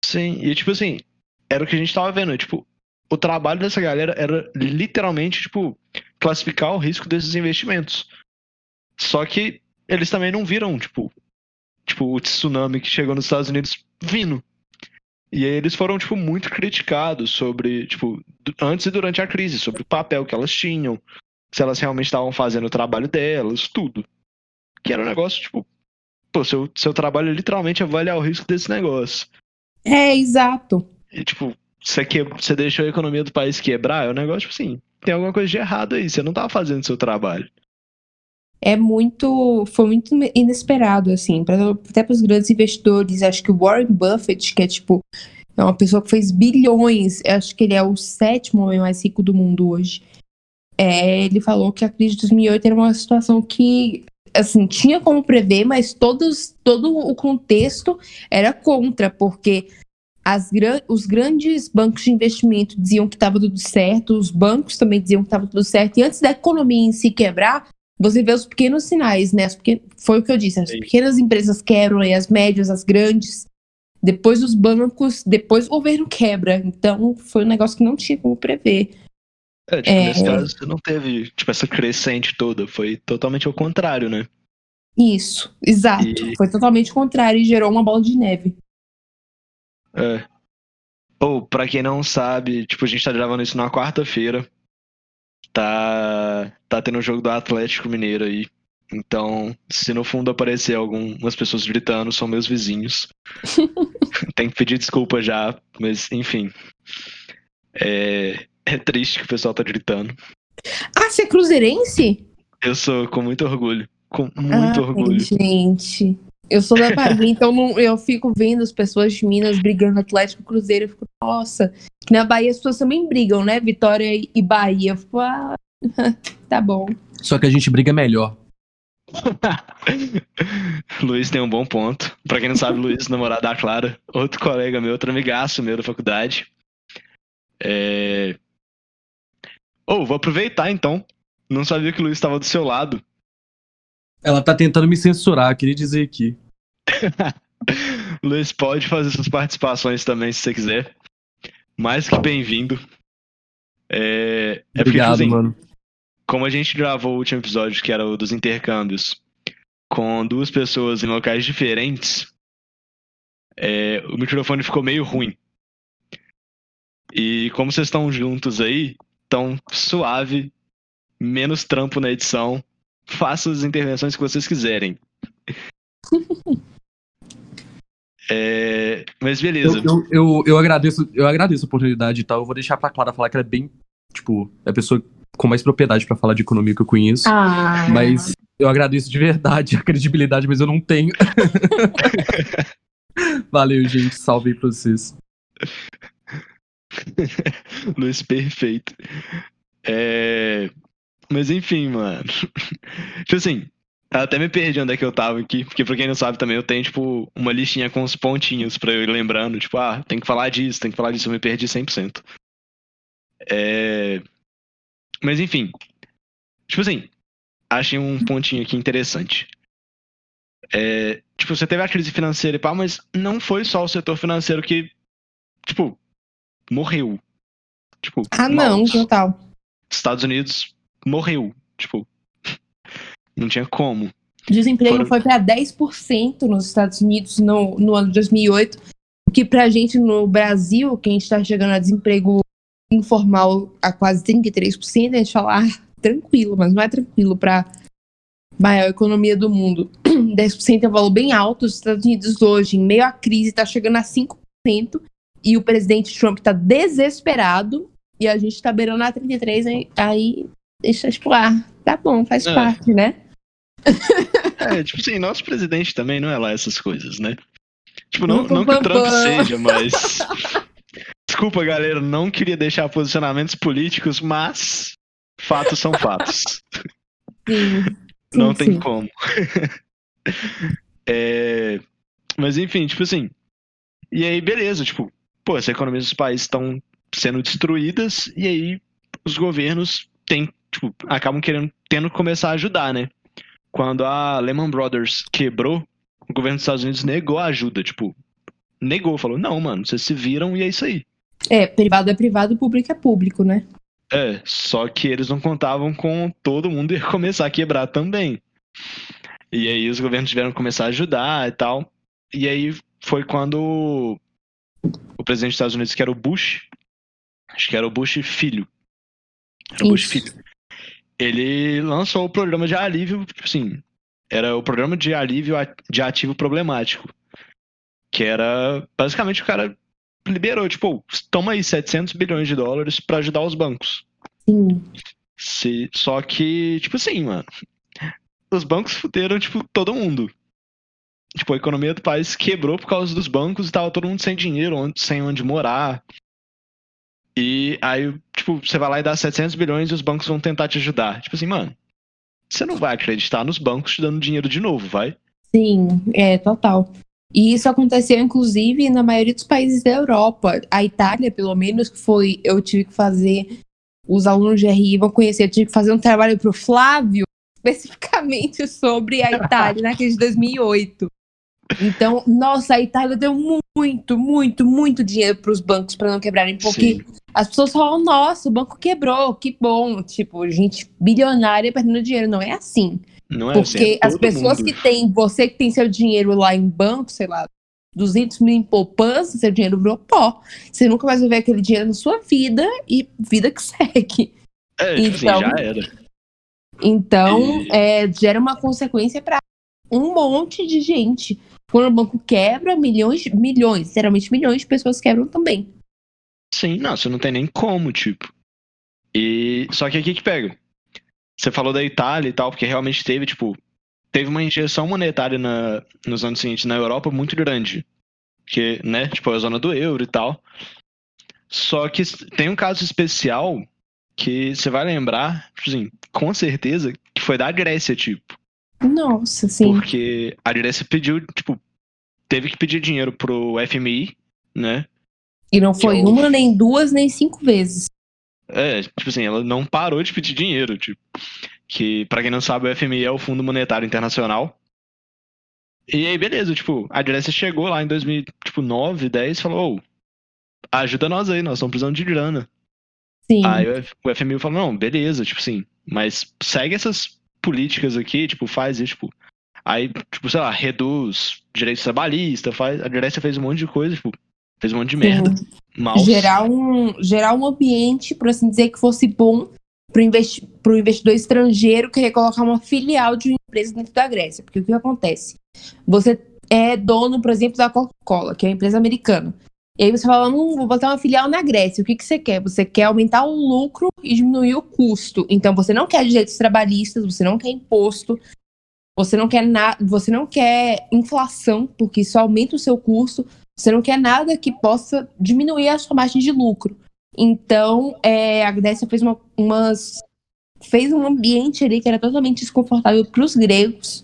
Sim, e tipo assim, era o que a gente tava vendo. Tipo, o trabalho dessa galera era literalmente, tipo, classificar o risco desses investimentos. Só que eles também não viram, tipo, tipo, o tsunami que chegou nos Estados Unidos vindo. E aí eles foram, tipo, muito criticados sobre, tipo, antes e durante a crise, sobre o papel que elas tinham, se elas realmente estavam fazendo o trabalho delas, tudo. Que era um negócio, tipo, pô, seu, seu trabalho é literalmente avaliar o risco desse negócio. É, exato. E, tipo, você, que, você deixou a economia do país quebrar, é um negócio tipo assim, tem alguma coisa de errado aí, você não tá fazendo seu trabalho. É muito, foi muito inesperado, assim, pra, até para os grandes investidores. Acho que o Warren Buffett, que é tipo, é uma pessoa que fez bilhões, acho que ele é o sétimo homem mais rico do mundo hoje. É, ele falou que a crise de 2008 era uma situação que assim, tinha como prever, mas todos, todo o contexto era contra, porque as, os grandes bancos de investimento diziam que estava tudo certo, os bancos também diziam que estava tudo certo, e antes da economia em si quebrar, você vê os pequenos sinais, né? Porque foi o que eu disse, as pequenas empresas quebram, e as médias, as grandes, depois os bancos, depois o governo quebra. Então, foi um negócio que não tinha como prever. É, tipo, é... nesse caso, você não teve, tipo, essa crescente toda, foi totalmente ao contrário, né? Isso, exato. E... Foi totalmente o contrário e gerou uma bola de neve. É. Ou, pra quem não sabe, tipo, a gente tá gravando isso na quarta-feira. Tá, tá tendo o um jogo do Atlético Mineiro aí. Então, se no fundo aparecer algumas pessoas gritando, são meus vizinhos. Tem que pedir desculpa já, mas enfim. É, é triste que o pessoal tá gritando. Ah, você é cruzeirense? Eu sou, com muito orgulho. Com muito ah, orgulho. Gente, eu sou da Bahia, então não, eu fico vendo as pessoas de Minas brigando Atlético Cruzeiro. Eu fico, nossa. Na Bahia as pessoas também brigam, né? Vitória e Bahia. Eu fico, ah, tá bom. Só que a gente briga melhor. Luiz tem um bom ponto. Pra quem não sabe, Luiz, namorado da Clara, outro colega meu, outro amigaço meu da faculdade. É... Oh, vou aproveitar então. Não sabia que o Luiz estava do seu lado. Ela tá tentando me censurar, queria dizer aqui. Luiz, pode fazer suas participações também, se você quiser. Mais que bem-vindo. É, é Obrigado, porque, assim, mano. Como a gente gravou o último episódio, que era o dos intercâmbios, com duas pessoas em locais diferentes, é, o microfone ficou meio ruim. E como vocês estão juntos aí, tão suave, menos trampo na edição. Faça as intervenções que vocês quiserem. é, mas beleza. Eu, eu, eu, eu, agradeço, eu agradeço a oportunidade e tal. Eu vou deixar pra Clara falar que ela é bem, tipo, é a pessoa com mais propriedade para falar de economia que eu conheço. Ah. Mas eu agradeço de verdade a credibilidade, mas eu não tenho. Valeu, gente. Salve aí pra vocês. Luiz perfeito. É... Mas enfim, mano. tipo assim, até me perdi onde é que eu tava aqui, porque pra quem não sabe também, eu tenho, tipo, uma listinha com os pontinhos pra eu ir lembrando, tipo, ah, tem que falar disso, tem que falar disso, eu me perdi 100%. É... Mas enfim, tipo assim, achei um pontinho aqui interessante. É, tipo, você teve a crise financeira e pá, mas não foi só o setor financeiro que, tipo, morreu. Tipo, ah, não, total. Estados Unidos morreu. Tipo, não tinha como. O desemprego Foram... foi para 10% nos Estados Unidos no, no ano de 2008, o que para a gente no Brasil, que a gente está chegando a desemprego informal a quase 33%, a gente fala, ah, tranquilo, mas não é tranquilo para maior economia do mundo. 10% é um valor bem alto. Os Estados Unidos hoje, em meio à crise, está chegando a 5%. E o presidente Trump está desesperado. E a gente está beirando a 33%. Aí, aí deixa tipo, ah, tá bom, faz é. parte, né? É, tipo assim, nosso presidente também não é lá essas coisas, né? Tipo, não, não que o Trump seja, mas. Desculpa, galera, não queria deixar posicionamentos políticos, mas fatos são fatos. Sim. não sim, tem sim. como. é... Mas enfim, tipo assim. E aí, beleza, tipo, pô, as economias dos países estão sendo destruídas, e aí os governos têm, tipo, acabam querendo, tendo que começar a ajudar, né? Quando a Lehman Brothers quebrou, o governo dos Estados Unidos negou a ajuda, tipo, negou, falou, não, mano, vocês se viram e é isso aí. É, privado é privado, público é público, né? É, só que eles não contavam com todo mundo ia começar a quebrar também. E aí os governos tiveram que começar a ajudar e tal. E aí foi quando presidente dos Estados Unidos, que era o Bush, acho que era o Bush filho. Era o Bush filho. Ele lançou o programa de alívio, tipo assim, era o programa de alívio de ativo problemático. Que era basicamente o cara liberou, tipo, toma aí 700 bilhões de dólares para ajudar os bancos. Sim. Se, só que, tipo assim, mano, os bancos fuderam, tipo, todo mundo. Tipo, a economia do país quebrou por causa dos bancos e tava todo mundo sem dinheiro, sem onde morar. E aí, tipo, você vai lá e dá 700 bilhões e os bancos vão tentar te ajudar. Tipo assim, mano, você não vai acreditar nos bancos te dando dinheiro de novo, vai? Sim, é, total. E isso aconteceu, inclusive, na maioria dos países da Europa. A Itália, pelo menos, que foi. Eu tive que fazer. Os alunos de RI vão conhecer, eu tive que fazer um trabalho para o Flávio, especificamente sobre a Itália, na crise de 2008. Então, nossa, a Itália deu muito, muito, muito dinheiro para os bancos para não quebrarem, porque Sim. as pessoas falam, nossa, o banco quebrou, que bom. Tipo, gente bilionária perdendo dinheiro. Não é assim. Não é porque assim, é as pessoas mundo. que têm, você que tem seu dinheiro lá em banco, sei lá, 200 mil em poupança, seu dinheiro virou pó. Você nunca mais vai ver aquele dinheiro na sua vida e vida que segue. É, tipo então, assim, já era. Então, e... é, gera uma consequência para um monte de gente. Quando o banco quebra, milhões, milhões, literalmente milhões de pessoas quebram também. Sim, não, você não tem nem como, tipo. E só que aqui que pega. Você falou da Itália e tal, porque realmente teve, tipo, teve uma injeção monetária na, nos anos seguintes na Europa muito grande. Que, né, tipo, a zona do euro e tal. Só que tem um caso especial que você vai lembrar, tipo assim, com certeza, que foi da Grécia, tipo. Nossa, sim. Porque a Grécia pediu, tipo, teve que pedir dinheiro pro FMI, né? E não foi eu... uma, nem duas, nem cinco vezes. É, tipo assim, ela não parou de pedir dinheiro, tipo. Que, para quem não sabe, o FMI é o Fundo Monetário Internacional. E aí, beleza, tipo, a Grécia chegou lá em 2009, 10 e falou, ô, ajuda nós aí, nós estamos precisando de grana. Sim. Aí o FMI falou, não, beleza, tipo assim, mas segue essas políticas aqui, tipo, faz isso, tipo. Aí, tipo, sei lá, reduz direitos trabalhistas, faz. A Grécia fez um monte de coisa, tipo, fez um monte de merda. Mal. Gerar um, gerar um ambiente, por assim dizer, que fosse bom para o investi investidor estrangeiro querer colocar uma filial de uma empresa dentro da Grécia. Porque o que acontece? Você é dono, por exemplo, da Coca-Cola, que é uma empresa americana. E aí você fala, não, vou botar uma filial na Grécia. O que, que você quer? Você quer aumentar o lucro e diminuir o custo. Então você não quer direitos trabalhistas, você não quer imposto, você não quer nada, você não quer inflação, porque isso aumenta o seu custo. Você não quer nada que possa diminuir a sua margem de lucro. Então, é, a Grécia fez uma, umas fez um ambiente ali que era totalmente desconfortável para os gregos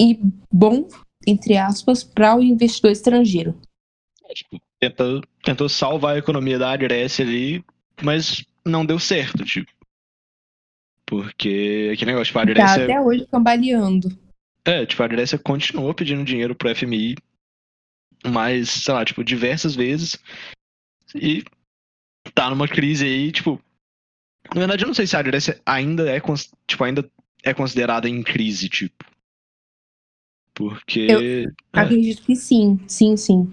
e bom, entre aspas, para o investidor estrangeiro tipo, tentou, tentou salvar a economia da Grécia ali, mas não deu certo, tipo. Porque aquele negócio, tipo, a tá Grécia. Tá até hoje cambaleando. É, tipo, a Grécia continuou pedindo dinheiro pro FMI, mas, sei lá, tipo, diversas vezes. E tá numa crise aí, tipo. Na verdade, eu não sei se a Grécia ainda é, tipo, ainda é considerada em crise, tipo. Porque. Eu é. acredito que sim, sim, sim.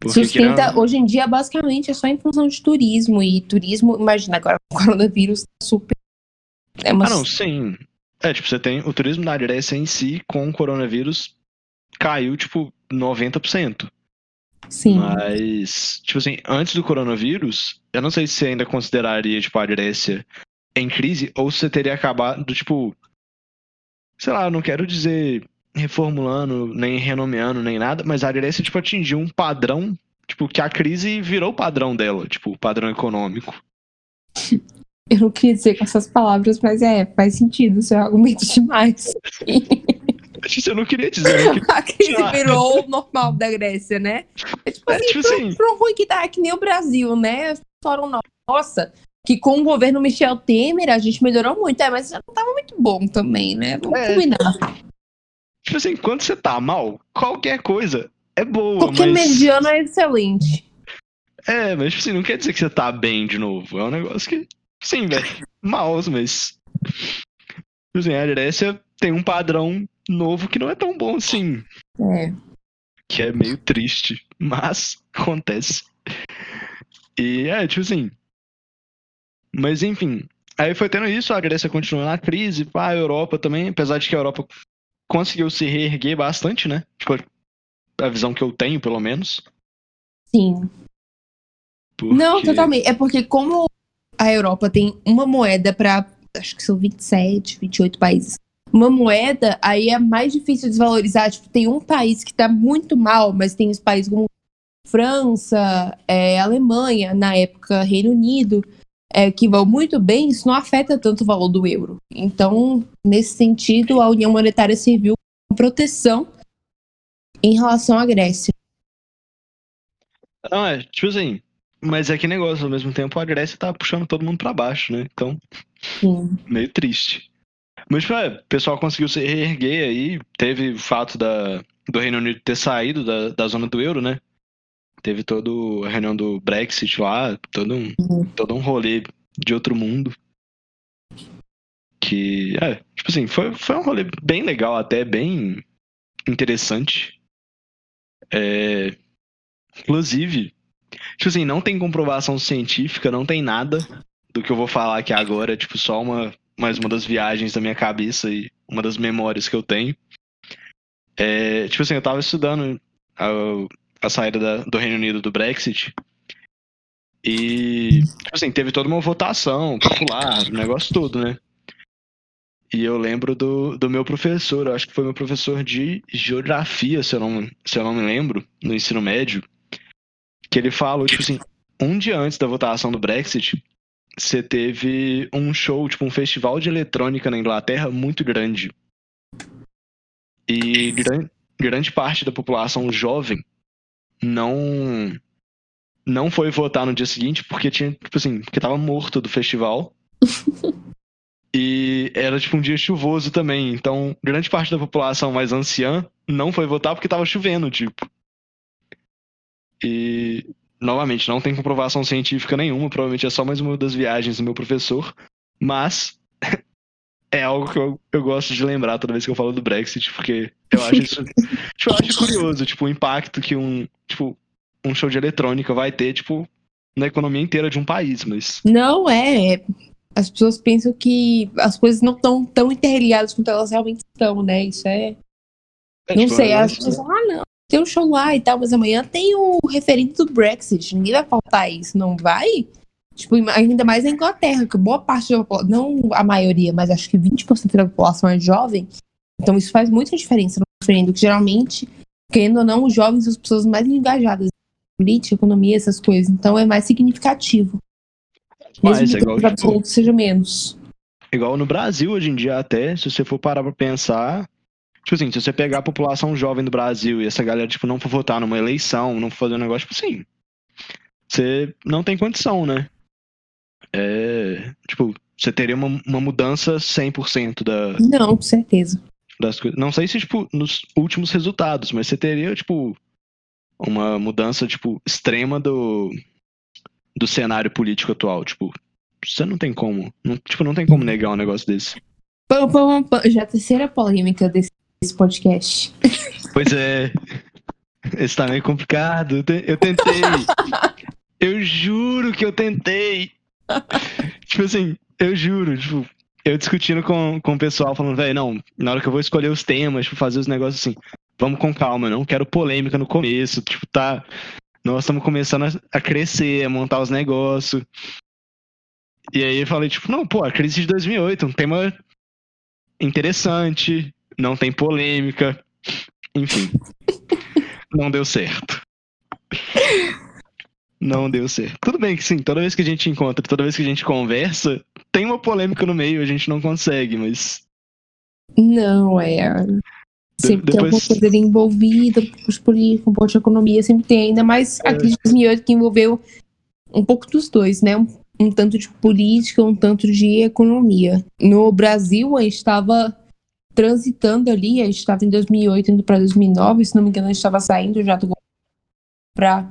Porque Sustenta, hoje em dia, basicamente, é só em função de turismo. E turismo, imagina, agora o coronavírus tá super. É uma... Ah, não, sim. É, tipo, você tem o turismo da Grécia em si, com o coronavírus, caiu, tipo, 90%. Sim. Mas, tipo assim, antes do coronavírus, eu não sei se você ainda consideraria, tipo, a Grécia em crise, ou se você teria acabado, tipo. Sei lá, eu não quero dizer reformulando, nem renomeando, nem nada, mas a Grécia, tipo, atingiu um padrão, tipo, que a crise virou o padrão dela, tipo, o padrão econômico. Eu não queria dizer com essas palavras, mas é, faz sentido, seu argumento demais. Eu não queria dizer. A crise virou o normal da Grécia, né? É tipo, é, assim, tipo pro, assim, pro ruim que tá, é que nem o Brasil, né? Foram, nossa, que com o governo Michel Temer a gente melhorou muito, é, mas já não tava muito bom também, né? Vamos é, combinar. Tipo assim, quando você tá mal, qualquer coisa é boa. Qualquer mas... mediano é excelente. É, mas tipo assim, não quer dizer que você tá bem de novo. É um negócio que. Sim, velho. Mal, mas. Tipo assim, a Grécia tem um padrão novo que não é tão bom assim. É. Que é meio triste, mas acontece. E é, tipo assim. Mas enfim. Aí foi tendo isso, a Grécia continua na crise, pá, a Europa também, apesar de que a Europa conseguiu se reerguer bastante, né? Tipo, a visão que eu tenho, pelo menos. Sim. Porque... Não, totalmente. É porque como a Europa tem uma moeda para acho que são 27, 28 países. Uma moeda, aí é mais difícil desvalorizar. Tipo, tem um país que tá muito mal, mas tem os países como França, é, Alemanha, na época Reino Unido, é, que vão muito bem, isso não afeta tanto o valor do euro. Então, nesse sentido, a União Monetária serviu como proteção em relação à Grécia. Não, é, tipo assim, mas é que negócio, ao mesmo tempo a Grécia tá puxando todo mundo para baixo, né? Então, Sim. meio triste. Mas, tipo, é, o pessoal conseguiu se reerguer aí, teve o fato da, do Reino Unido ter saído da, da zona do euro, né? Teve todo a reunião do Brexit lá, todo um, uhum. todo um rolê de outro mundo. Que, é, tipo assim, foi, foi um rolê bem legal, até bem interessante. É, inclusive, tipo assim, não tem comprovação científica, não tem nada do que eu vou falar aqui agora, é tipo só uma mais uma das viagens da minha cabeça e uma das memórias que eu tenho. É, tipo assim, eu tava estudando a, a saída da, do Reino Unido do Brexit. E, tipo assim, teve toda uma votação popular, o negócio todo, né? E eu lembro do, do meu professor, acho que foi meu professor de geografia, se eu, não, se eu não me lembro, no ensino médio, que ele falou, tipo assim, um dia antes da votação do Brexit, você teve um show, tipo um festival de eletrônica na Inglaterra muito grande. E gran, grande parte da população jovem não não foi votar no dia seguinte porque tinha, tipo assim, porque tava morto do festival. e era tipo um dia chuvoso também, então grande parte da população mais anciã não foi votar porque tava chovendo, tipo. E novamente, não tem comprovação científica nenhuma, provavelmente é só mais uma das viagens do meu professor, mas é algo que eu, eu gosto de lembrar toda vez que eu falo do Brexit, porque eu acho isso. tipo, eu acho curioso, tipo, o impacto que um, tipo, um show de eletrônica vai ter, tipo, na economia inteira de um país, mas. Não, é. é as pessoas pensam que as coisas não estão tão interligadas quanto elas realmente estão, né? Isso é. é não tipo, sei, as pessoas falam, ah, não, tem um show lá e tal, mas amanhã tem o referendo do Brexit. Ninguém vai faltar isso, não vai? Tipo, ainda mais na Inglaterra, que boa parte da população, não a maioria, mas acho que 20% da população é jovem. Então isso faz muita diferença no referendo, que geralmente, querendo ou não, os jovens são as pessoas mais engajadas em política, economia, essas coisas. Então é mais significativo. Mesmo mas, que é igual, tipo, absoluto seja menos. Igual no Brasil hoje em dia até, se você for parar pra pensar, tipo assim, se você pegar a população jovem do Brasil e essa galera, tipo, não for votar numa eleição, não for fazer um negócio, tipo assim, você não tem condição, né? É, tipo, você teria uma, uma mudança 100% da. Não, com certeza. Das coisas. Não sei se, tipo, nos últimos resultados, mas você teria, tipo, uma mudança, tipo, extrema do, do cenário político atual. Tipo, você não tem como. Não, tipo, não tem como negar um negócio desse. Pão, pão, pão. Já a terceira polêmica desse, desse podcast. Pois é. Esse tá meio complicado. Eu tentei. eu juro que eu tentei. tipo assim, eu juro, tipo, eu discutindo com, com o pessoal, falando, velho, não, na hora que eu vou escolher os temas, tipo, fazer os negócios assim, vamos com calma, não quero polêmica no começo, tipo, tá. Nós estamos começando a, crescer, a montar os negócios. E aí eu falei, tipo, não, pô, a crise de 2008, um tema interessante, não tem polêmica, enfim. não deu certo não deu certo. Tudo bem que sim, toda vez que a gente encontra, toda vez que a gente conversa, tem uma polêmica no meio, a gente não consegue, mas. Não, é. Sempre de, depois... tem alguma coisa envolvida, os políticos, um pouco de economia, sempre tem, ainda mais é. a crise de 2008 que envolveu um pouco dos dois, né? Um, um tanto de política, um tanto de economia. No Brasil, a gente estava transitando ali, a gente estava em 2008 indo para 2009, se não me engano, a gente estava saindo já do para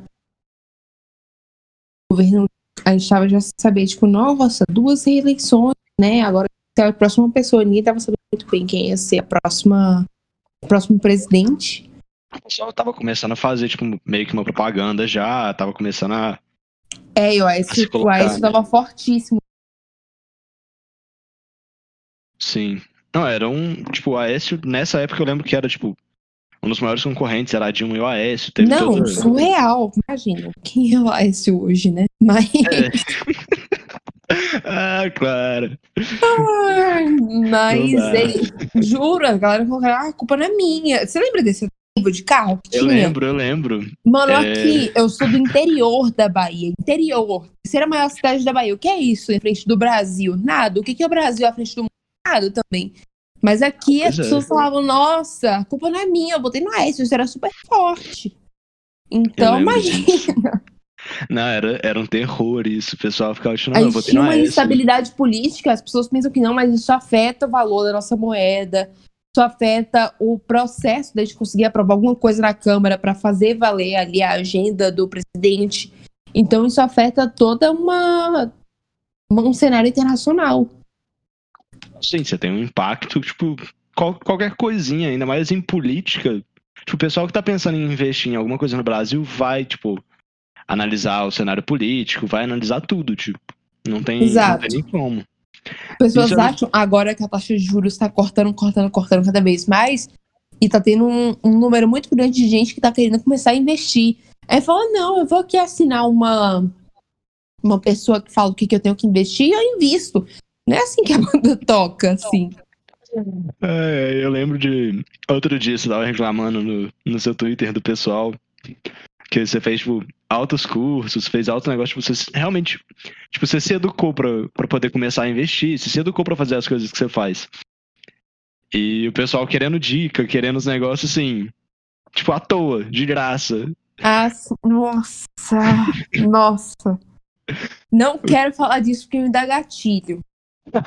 governo, a gente estava já saber, tipo, nossa, duas reeleições, né? Agora a próxima pessoa, ninguém estava sabendo muito bem quem ia ser a próxima, o próximo presidente. O pessoal tava começando a fazer, tipo, meio que uma propaganda já, tava começando a. É, o Aécio, o Aécio tava fortíssimo. Sim. Não, era um. Tipo, o Aécio, nessa época eu lembro que era, tipo, um dos maiores concorrentes era a Dilma e o Aécio. Teve não, toda... surreal. Imagina, quem é o Aécio hoje, né? Mas. É. ah, claro. Ah, mas, é, juro, a galera falou, ah, a culpa não é minha. Você lembra desse de carro? eu tinha? lembro, eu lembro. Mano, é... aqui, eu sou do interior da Bahia. Interior. Terceira maior cidade da Bahia. O que é isso em frente do Brasil? Nada. O que é o Brasil à frente do mundo? Nada também. Mas aqui pois as é. pessoas falavam, nossa, a culpa não é minha, eu botei no S, isso era super forte. Então, imagina. Não, era, era um terror isso. O pessoal ficava achando, não, eu tinha uma instabilidade política, as pessoas pensam que não, mas isso afeta o valor da nossa moeda, isso afeta o processo da gente conseguir aprovar alguma coisa na Câmara para fazer valer ali a agenda do presidente. Então isso afeta toda uma um cenário internacional. Sim, você tem um impacto, tipo, qual, qualquer coisinha, ainda mais em política. Tipo, o pessoal que tá pensando em investir em alguma coisa no Brasil vai, tipo, analisar o cenário político, vai analisar tudo, tipo. Não tem, Exato. não tem nem como. Pessoas Isso é acham, é... agora que a taxa de juros está cortando, cortando, cortando cada vez mais, e tá tendo um, um, número muito grande de gente que tá querendo começar a investir. Aí fala, não, eu vou aqui assinar uma, uma pessoa que fala o que, que eu tenho que investir e eu invisto. Não é assim que a banda toca, assim. É, eu lembro de outro dia você tava reclamando no, no seu Twitter do pessoal que você fez, tipo, altos cursos, fez altos negócios, tipo, você realmente, tipo, você se educou pra poder começar a investir, você se educou pra fazer as coisas que você faz. E o pessoal querendo dica, querendo os negócios, assim, tipo, à toa, de graça. Ah, nossa, nossa. Não quero falar disso porque me dá gatilho.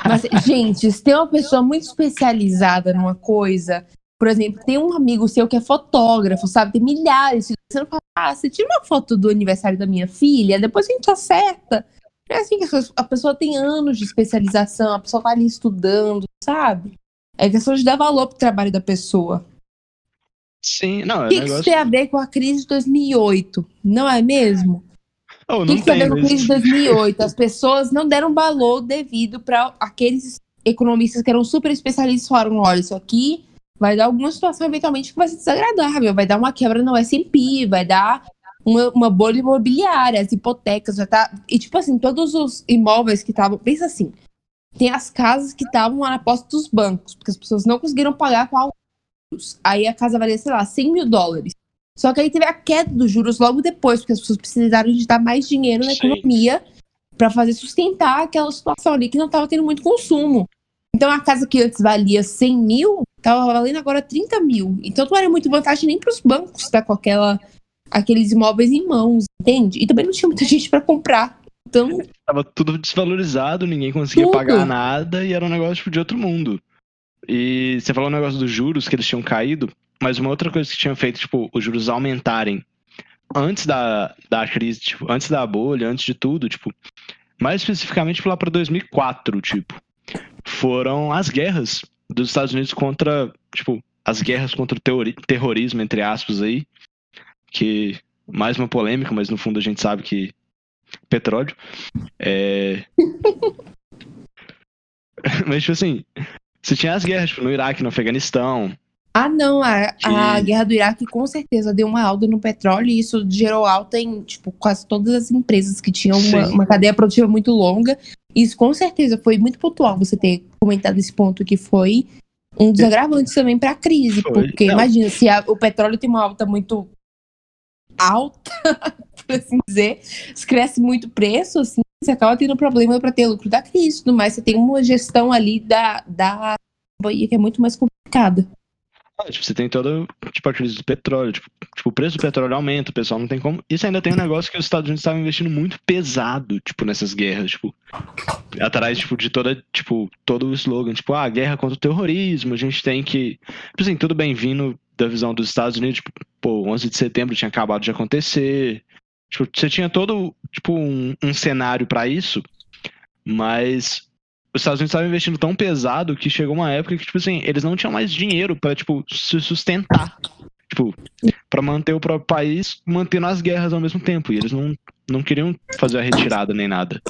Mas, gente, se tem uma pessoa muito especializada numa coisa, por exemplo, tem um amigo seu que é fotógrafo, sabe? Tem milhares. Você não fala, ah, você tira uma foto do aniversário da minha filha, depois a gente acerta. É assim que a pessoa tem anos de especialização, a pessoa tá ali estudando, sabe? É questão de dar valor pro trabalho da pessoa. Sim, não, é O que, negócio... que isso tem a ver com a crise de 2008? Não é mesmo? Oh, o que, que tem a ver com a crise de 2008? As pessoas não deram valor devido para aqueles economistas que eram super especialistas falaram: olha, isso aqui vai dar alguma situação eventualmente que vai ser desagradável, vai dar uma quebra no S&P, vai dar uma, uma bolha imobiliária, as hipotecas, já tá... E, tipo assim, todos os imóveis que estavam... Pensa assim, tem as casas que estavam na posse dos bancos, porque as pessoas não conseguiram pagar com juros. Aí a casa valia, sei lá, 100 mil dólares. Só que aí teve a queda dos juros logo depois, porque as pessoas precisaram de dar mais dinheiro na Sim. economia para fazer sustentar aquela situação ali que não estava tendo muito consumo. Então a casa que antes valia 100 mil, tava valendo agora 30 mil. Então não era muito vantagem nem para os bancos estar com aquela, aqueles imóveis em mãos, entende? E também não tinha muita gente para comprar. Então. Tava tudo desvalorizado, ninguém conseguia tudo. pagar nada e era um negócio tipo, de outro mundo. E você falou o um negócio dos juros, que eles tinham caído, mas uma outra coisa que tinha feito, tipo, os juros aumentarem antes da, da crise, tipo, antes da bolha, antes de tudo, tipo, mais especificamente lá para 2004, tipo, foram as guerras dos Estados Unidos contra, tipo, as guerras contra o terrorismo, entre aspas, aí. Que mais uma polêmica, mas no fundo a gente sabe que petróleo. É... mas, tipo assim, você tinha as guerras tipo, no Iraque, no Afeganistão. Ah, não, a, que... a guerra do Iraque com certeza deu uma alta no petróleo e isso gerou alta em, tipo, quase todas as empresas que tinham uma, uma cadeia produtiva muito longa isso com certeza foi muito pontual você ter comentado esse ponto que foi um dos agravantes também para a crise, foi. porque Não. imagina se a, o petróleo tem uma alta muito alta, por assim dizer, se cresce muito preço, assim, você acaba tendo problema para ter lucro da crise, tudo mais, você tem uma gestão ali da da que é muito mais complicada. Ah, tipo, você tem toda tipo, a crise do petróleo. Tipo, tipo, o preço do petróleo aumenta, o pessoal não tem como. Isso ainda tem um negócio que os Estados Unidos estavam investindo muito pesado, tipo, nessas guerras, tipo, atrás, tipo, de toda, tipo, todo o slogan, tipo, ah, guerra contra o terrorismo, a gente tem que. Tipo assim, tudo bem vindo da visão dos Estados Unidos, tipo, pô, 11 de setembro tinha acabado de acontecer. Tipo, você tinha todo, tipo, um, um cenário para isso, mas os Estados Unidos estavam investindo tão pesado que chegou uma época que, tipo assim, eles não tinham mais dinheiro para tipo, se sustentar. Tipo, para manter o próprio país, mantendo as guerras ao mesmo tempo. E eles não, não queriam fazer a retirada nem nada.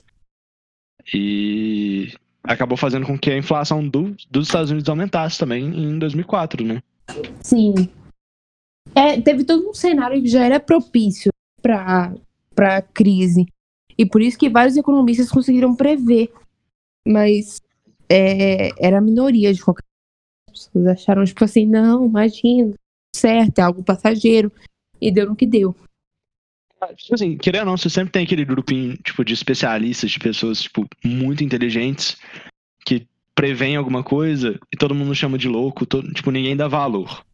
E acabou fazendo com que a inflação do, dos Estados Unidos aumentasse também em 2004, né? Sim. É, teve todo um cenário que já era propício para a crise. E por isso que vários economistas conseguiram prever mas é, era a minoria de qualquer As pessoas acharam, tipo assim, não, imagina, certo, é algo passageiro. E deu no que deu. Ah, tipo assim, querendo ou não, você sempre tem aquele grupinho, tipo, de especialistas, de pessoas, tipo, muito inteligentes, que preveem alguma coisa e todo mundo chama de louco, todo, tipo, ninguém dá valor.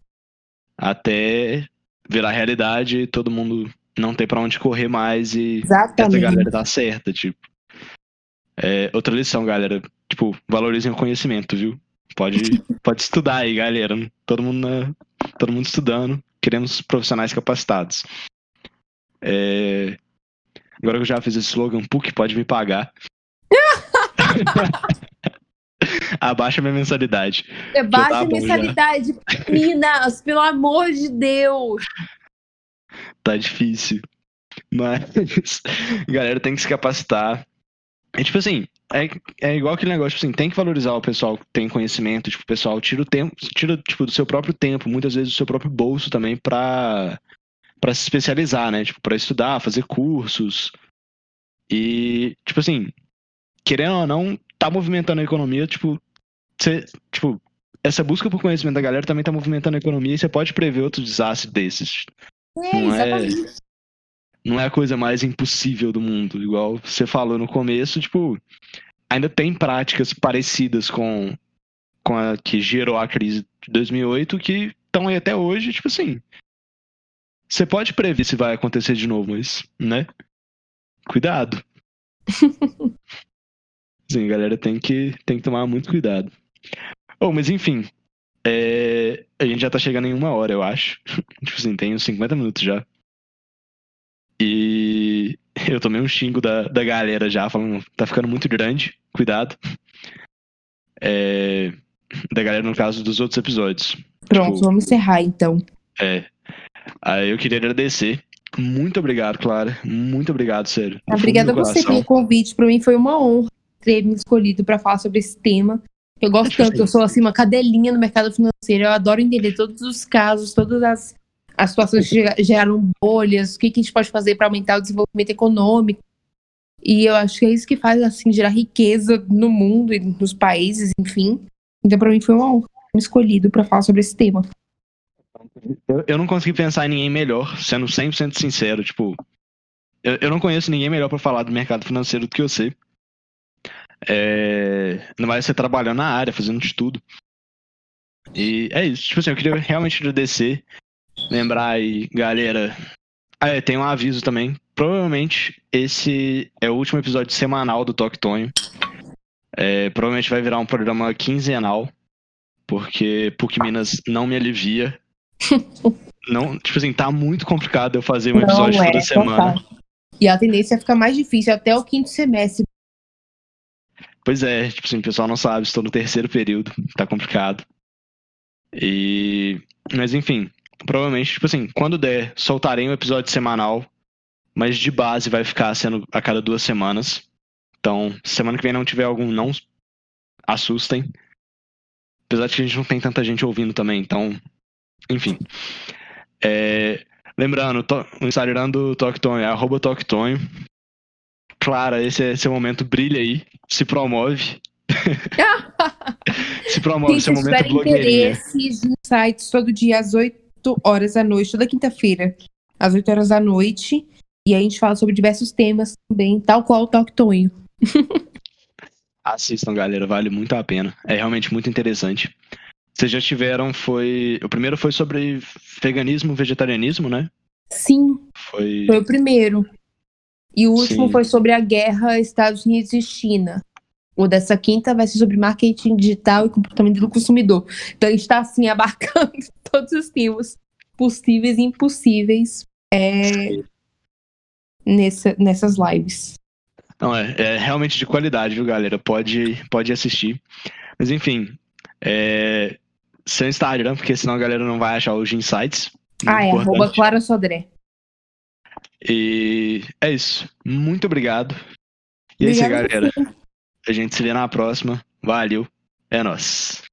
Até virar realidade e todo mundo não ter para onde correr mais e Exatamente. essa galera tá certa, tipo. É, outra lição, galera. Tipo, valorizem o conhecimento, viu? Pode, pode estudar aí, galera. Todo mundo, todo mundo estudando. Queremos profissionais capacitados. É... Agora que eu já fiz esse slogan, PUC pode me pagar. Abaixa minha mensalidade. Abaixa tá a mensalidade, já. Minas, pelo amor de Deus. Tá difícil. Mas, galera, tem que se capacitar. É tipo assim, é, é igual aquele negócio, tipo assim, tem que valorizar o pessoal que tem conhecimento, tipo, o pessoal tira o tempo, tira, tipo, do seu próprio tempo, muitas vezes do seu próprio bolso também pra, pra se especializar, né? Tipo, pra estudar, fazer cursos. E, tipo assim, querendo ou não, tá movimentando a economia, tipo, você, tipo, essa busca por conhecimento da galera também tá movimentando a economia e você pode prever outros desastres desses. É, não é, não é a coisa mais impossível do mundo, igual você falou no começo, tipo, ainda tem práticas parecidas com com a que gerou a crise de 2008 que estão aí até hoje, tipo assim. Você pode prever se vai acontecer de novo, mas, né? Cuidado. Sim, galera tem que, tem que tomar muito cuidado. Oh, mas enfim, é, a gente já tá chegando em uma hora, eu acho. tipo assim, tem uns 50 minutos já. E eu tomei um xingo da, da galera já, falando, tá ficando muito grande, cuidado. É, da galera, no caso dos outros episódios. Pronto, tipo, vamos encerrar então. É. Aí eu queria agradecer. Muito obrigado, Clara. Muito obrigado, sério. Obrigada a você pelo convite. Para mim foi uma honra ter me escolhido para falar sobre esse tema. Eu gosto é tanto, eu sou assim uma cadelinha no mercado financeiro. Eu adoro entender todos os casos, todas as, as situações geraram bolhas, o que, que a gente pode fazer para aumentar o desenvolvimento econômico. E eu acho que é isso que faz assim gerar riqueza no mundo e nos países, enfim. Então para mim foi uma honra ter escolhido para falar sobre esse tema. Eu não consegui pensar em ninguém melhor, sendo 100% sincero, tipo, eu, eu não conheço ninguém melhor para falar do mercado financeiro do que você. É, não vai ser trabalhando na área, fazendo estudo. E é isso. Tipo assim, eu queria realmente agradecer. Lembrar aí, galera. Ah, é, tem um aviso também. Provavelmente esse é o último episódio semanal do Toque Tonho. É, provavelmente vai virar um programa quinzenal. Porque PUC Minas não me alivia. não, tipo assim, tá muito complicado eu fazer um episódio é, toda semana. Total. E a tendência é ficar mais difícil até o quinto semestre. Pois é, tipo assim, o pessoal não sabe, estou no terceiro período, tá complicado. E. Mas enfim, provavelmente, tipo assim, quando der, soltarei um episódio semanal, mas de base vai ficar sendo a cada duas semanas. Então, semana que vem não tiver algum, não assustem. Apesar de que a gente não tem tanta gente ouvindo também, então. Enfim. É, lembrando, o Instagram do Toctonho é arroba Toctonho. Clara, esse é seu momento, brilha aí, se promove. se promove, seu momento blogueirinha. interesses em sites todo dia às 8 horas da noite, toda quinta-feira, às 8 horas da noite. E a gente fala sobre diversos temas também, tal qual o Talk Tonho. Assistam, galera, vale muito a pena. É realmente muito interessante. Vocês já tiveram, foi. O primeiro foi sobre veganismo, vegetarianismo, né? Sim. Foi, foi o primeiro. E o último Sim. foi sobre a guerra Estados Unidos e China. O dessa quinta vai ser sobre marketing digital e comportamento do consumidor. Então a gente está assim abarcando todos os temas possíveis e impossíveis é, nessa, nessas lives. Não, é, é, realmente de qualidade, viu, galera? Pode, pode assistir. Mas enfim, é, seu Instagram, porque senão a galera não vai achar os insights. Ah, é, arroba Clara Sodré. E é isso. Muito obrigado. E é isso aí, galera. A gente se vê na próxima. Valeu. É nóis.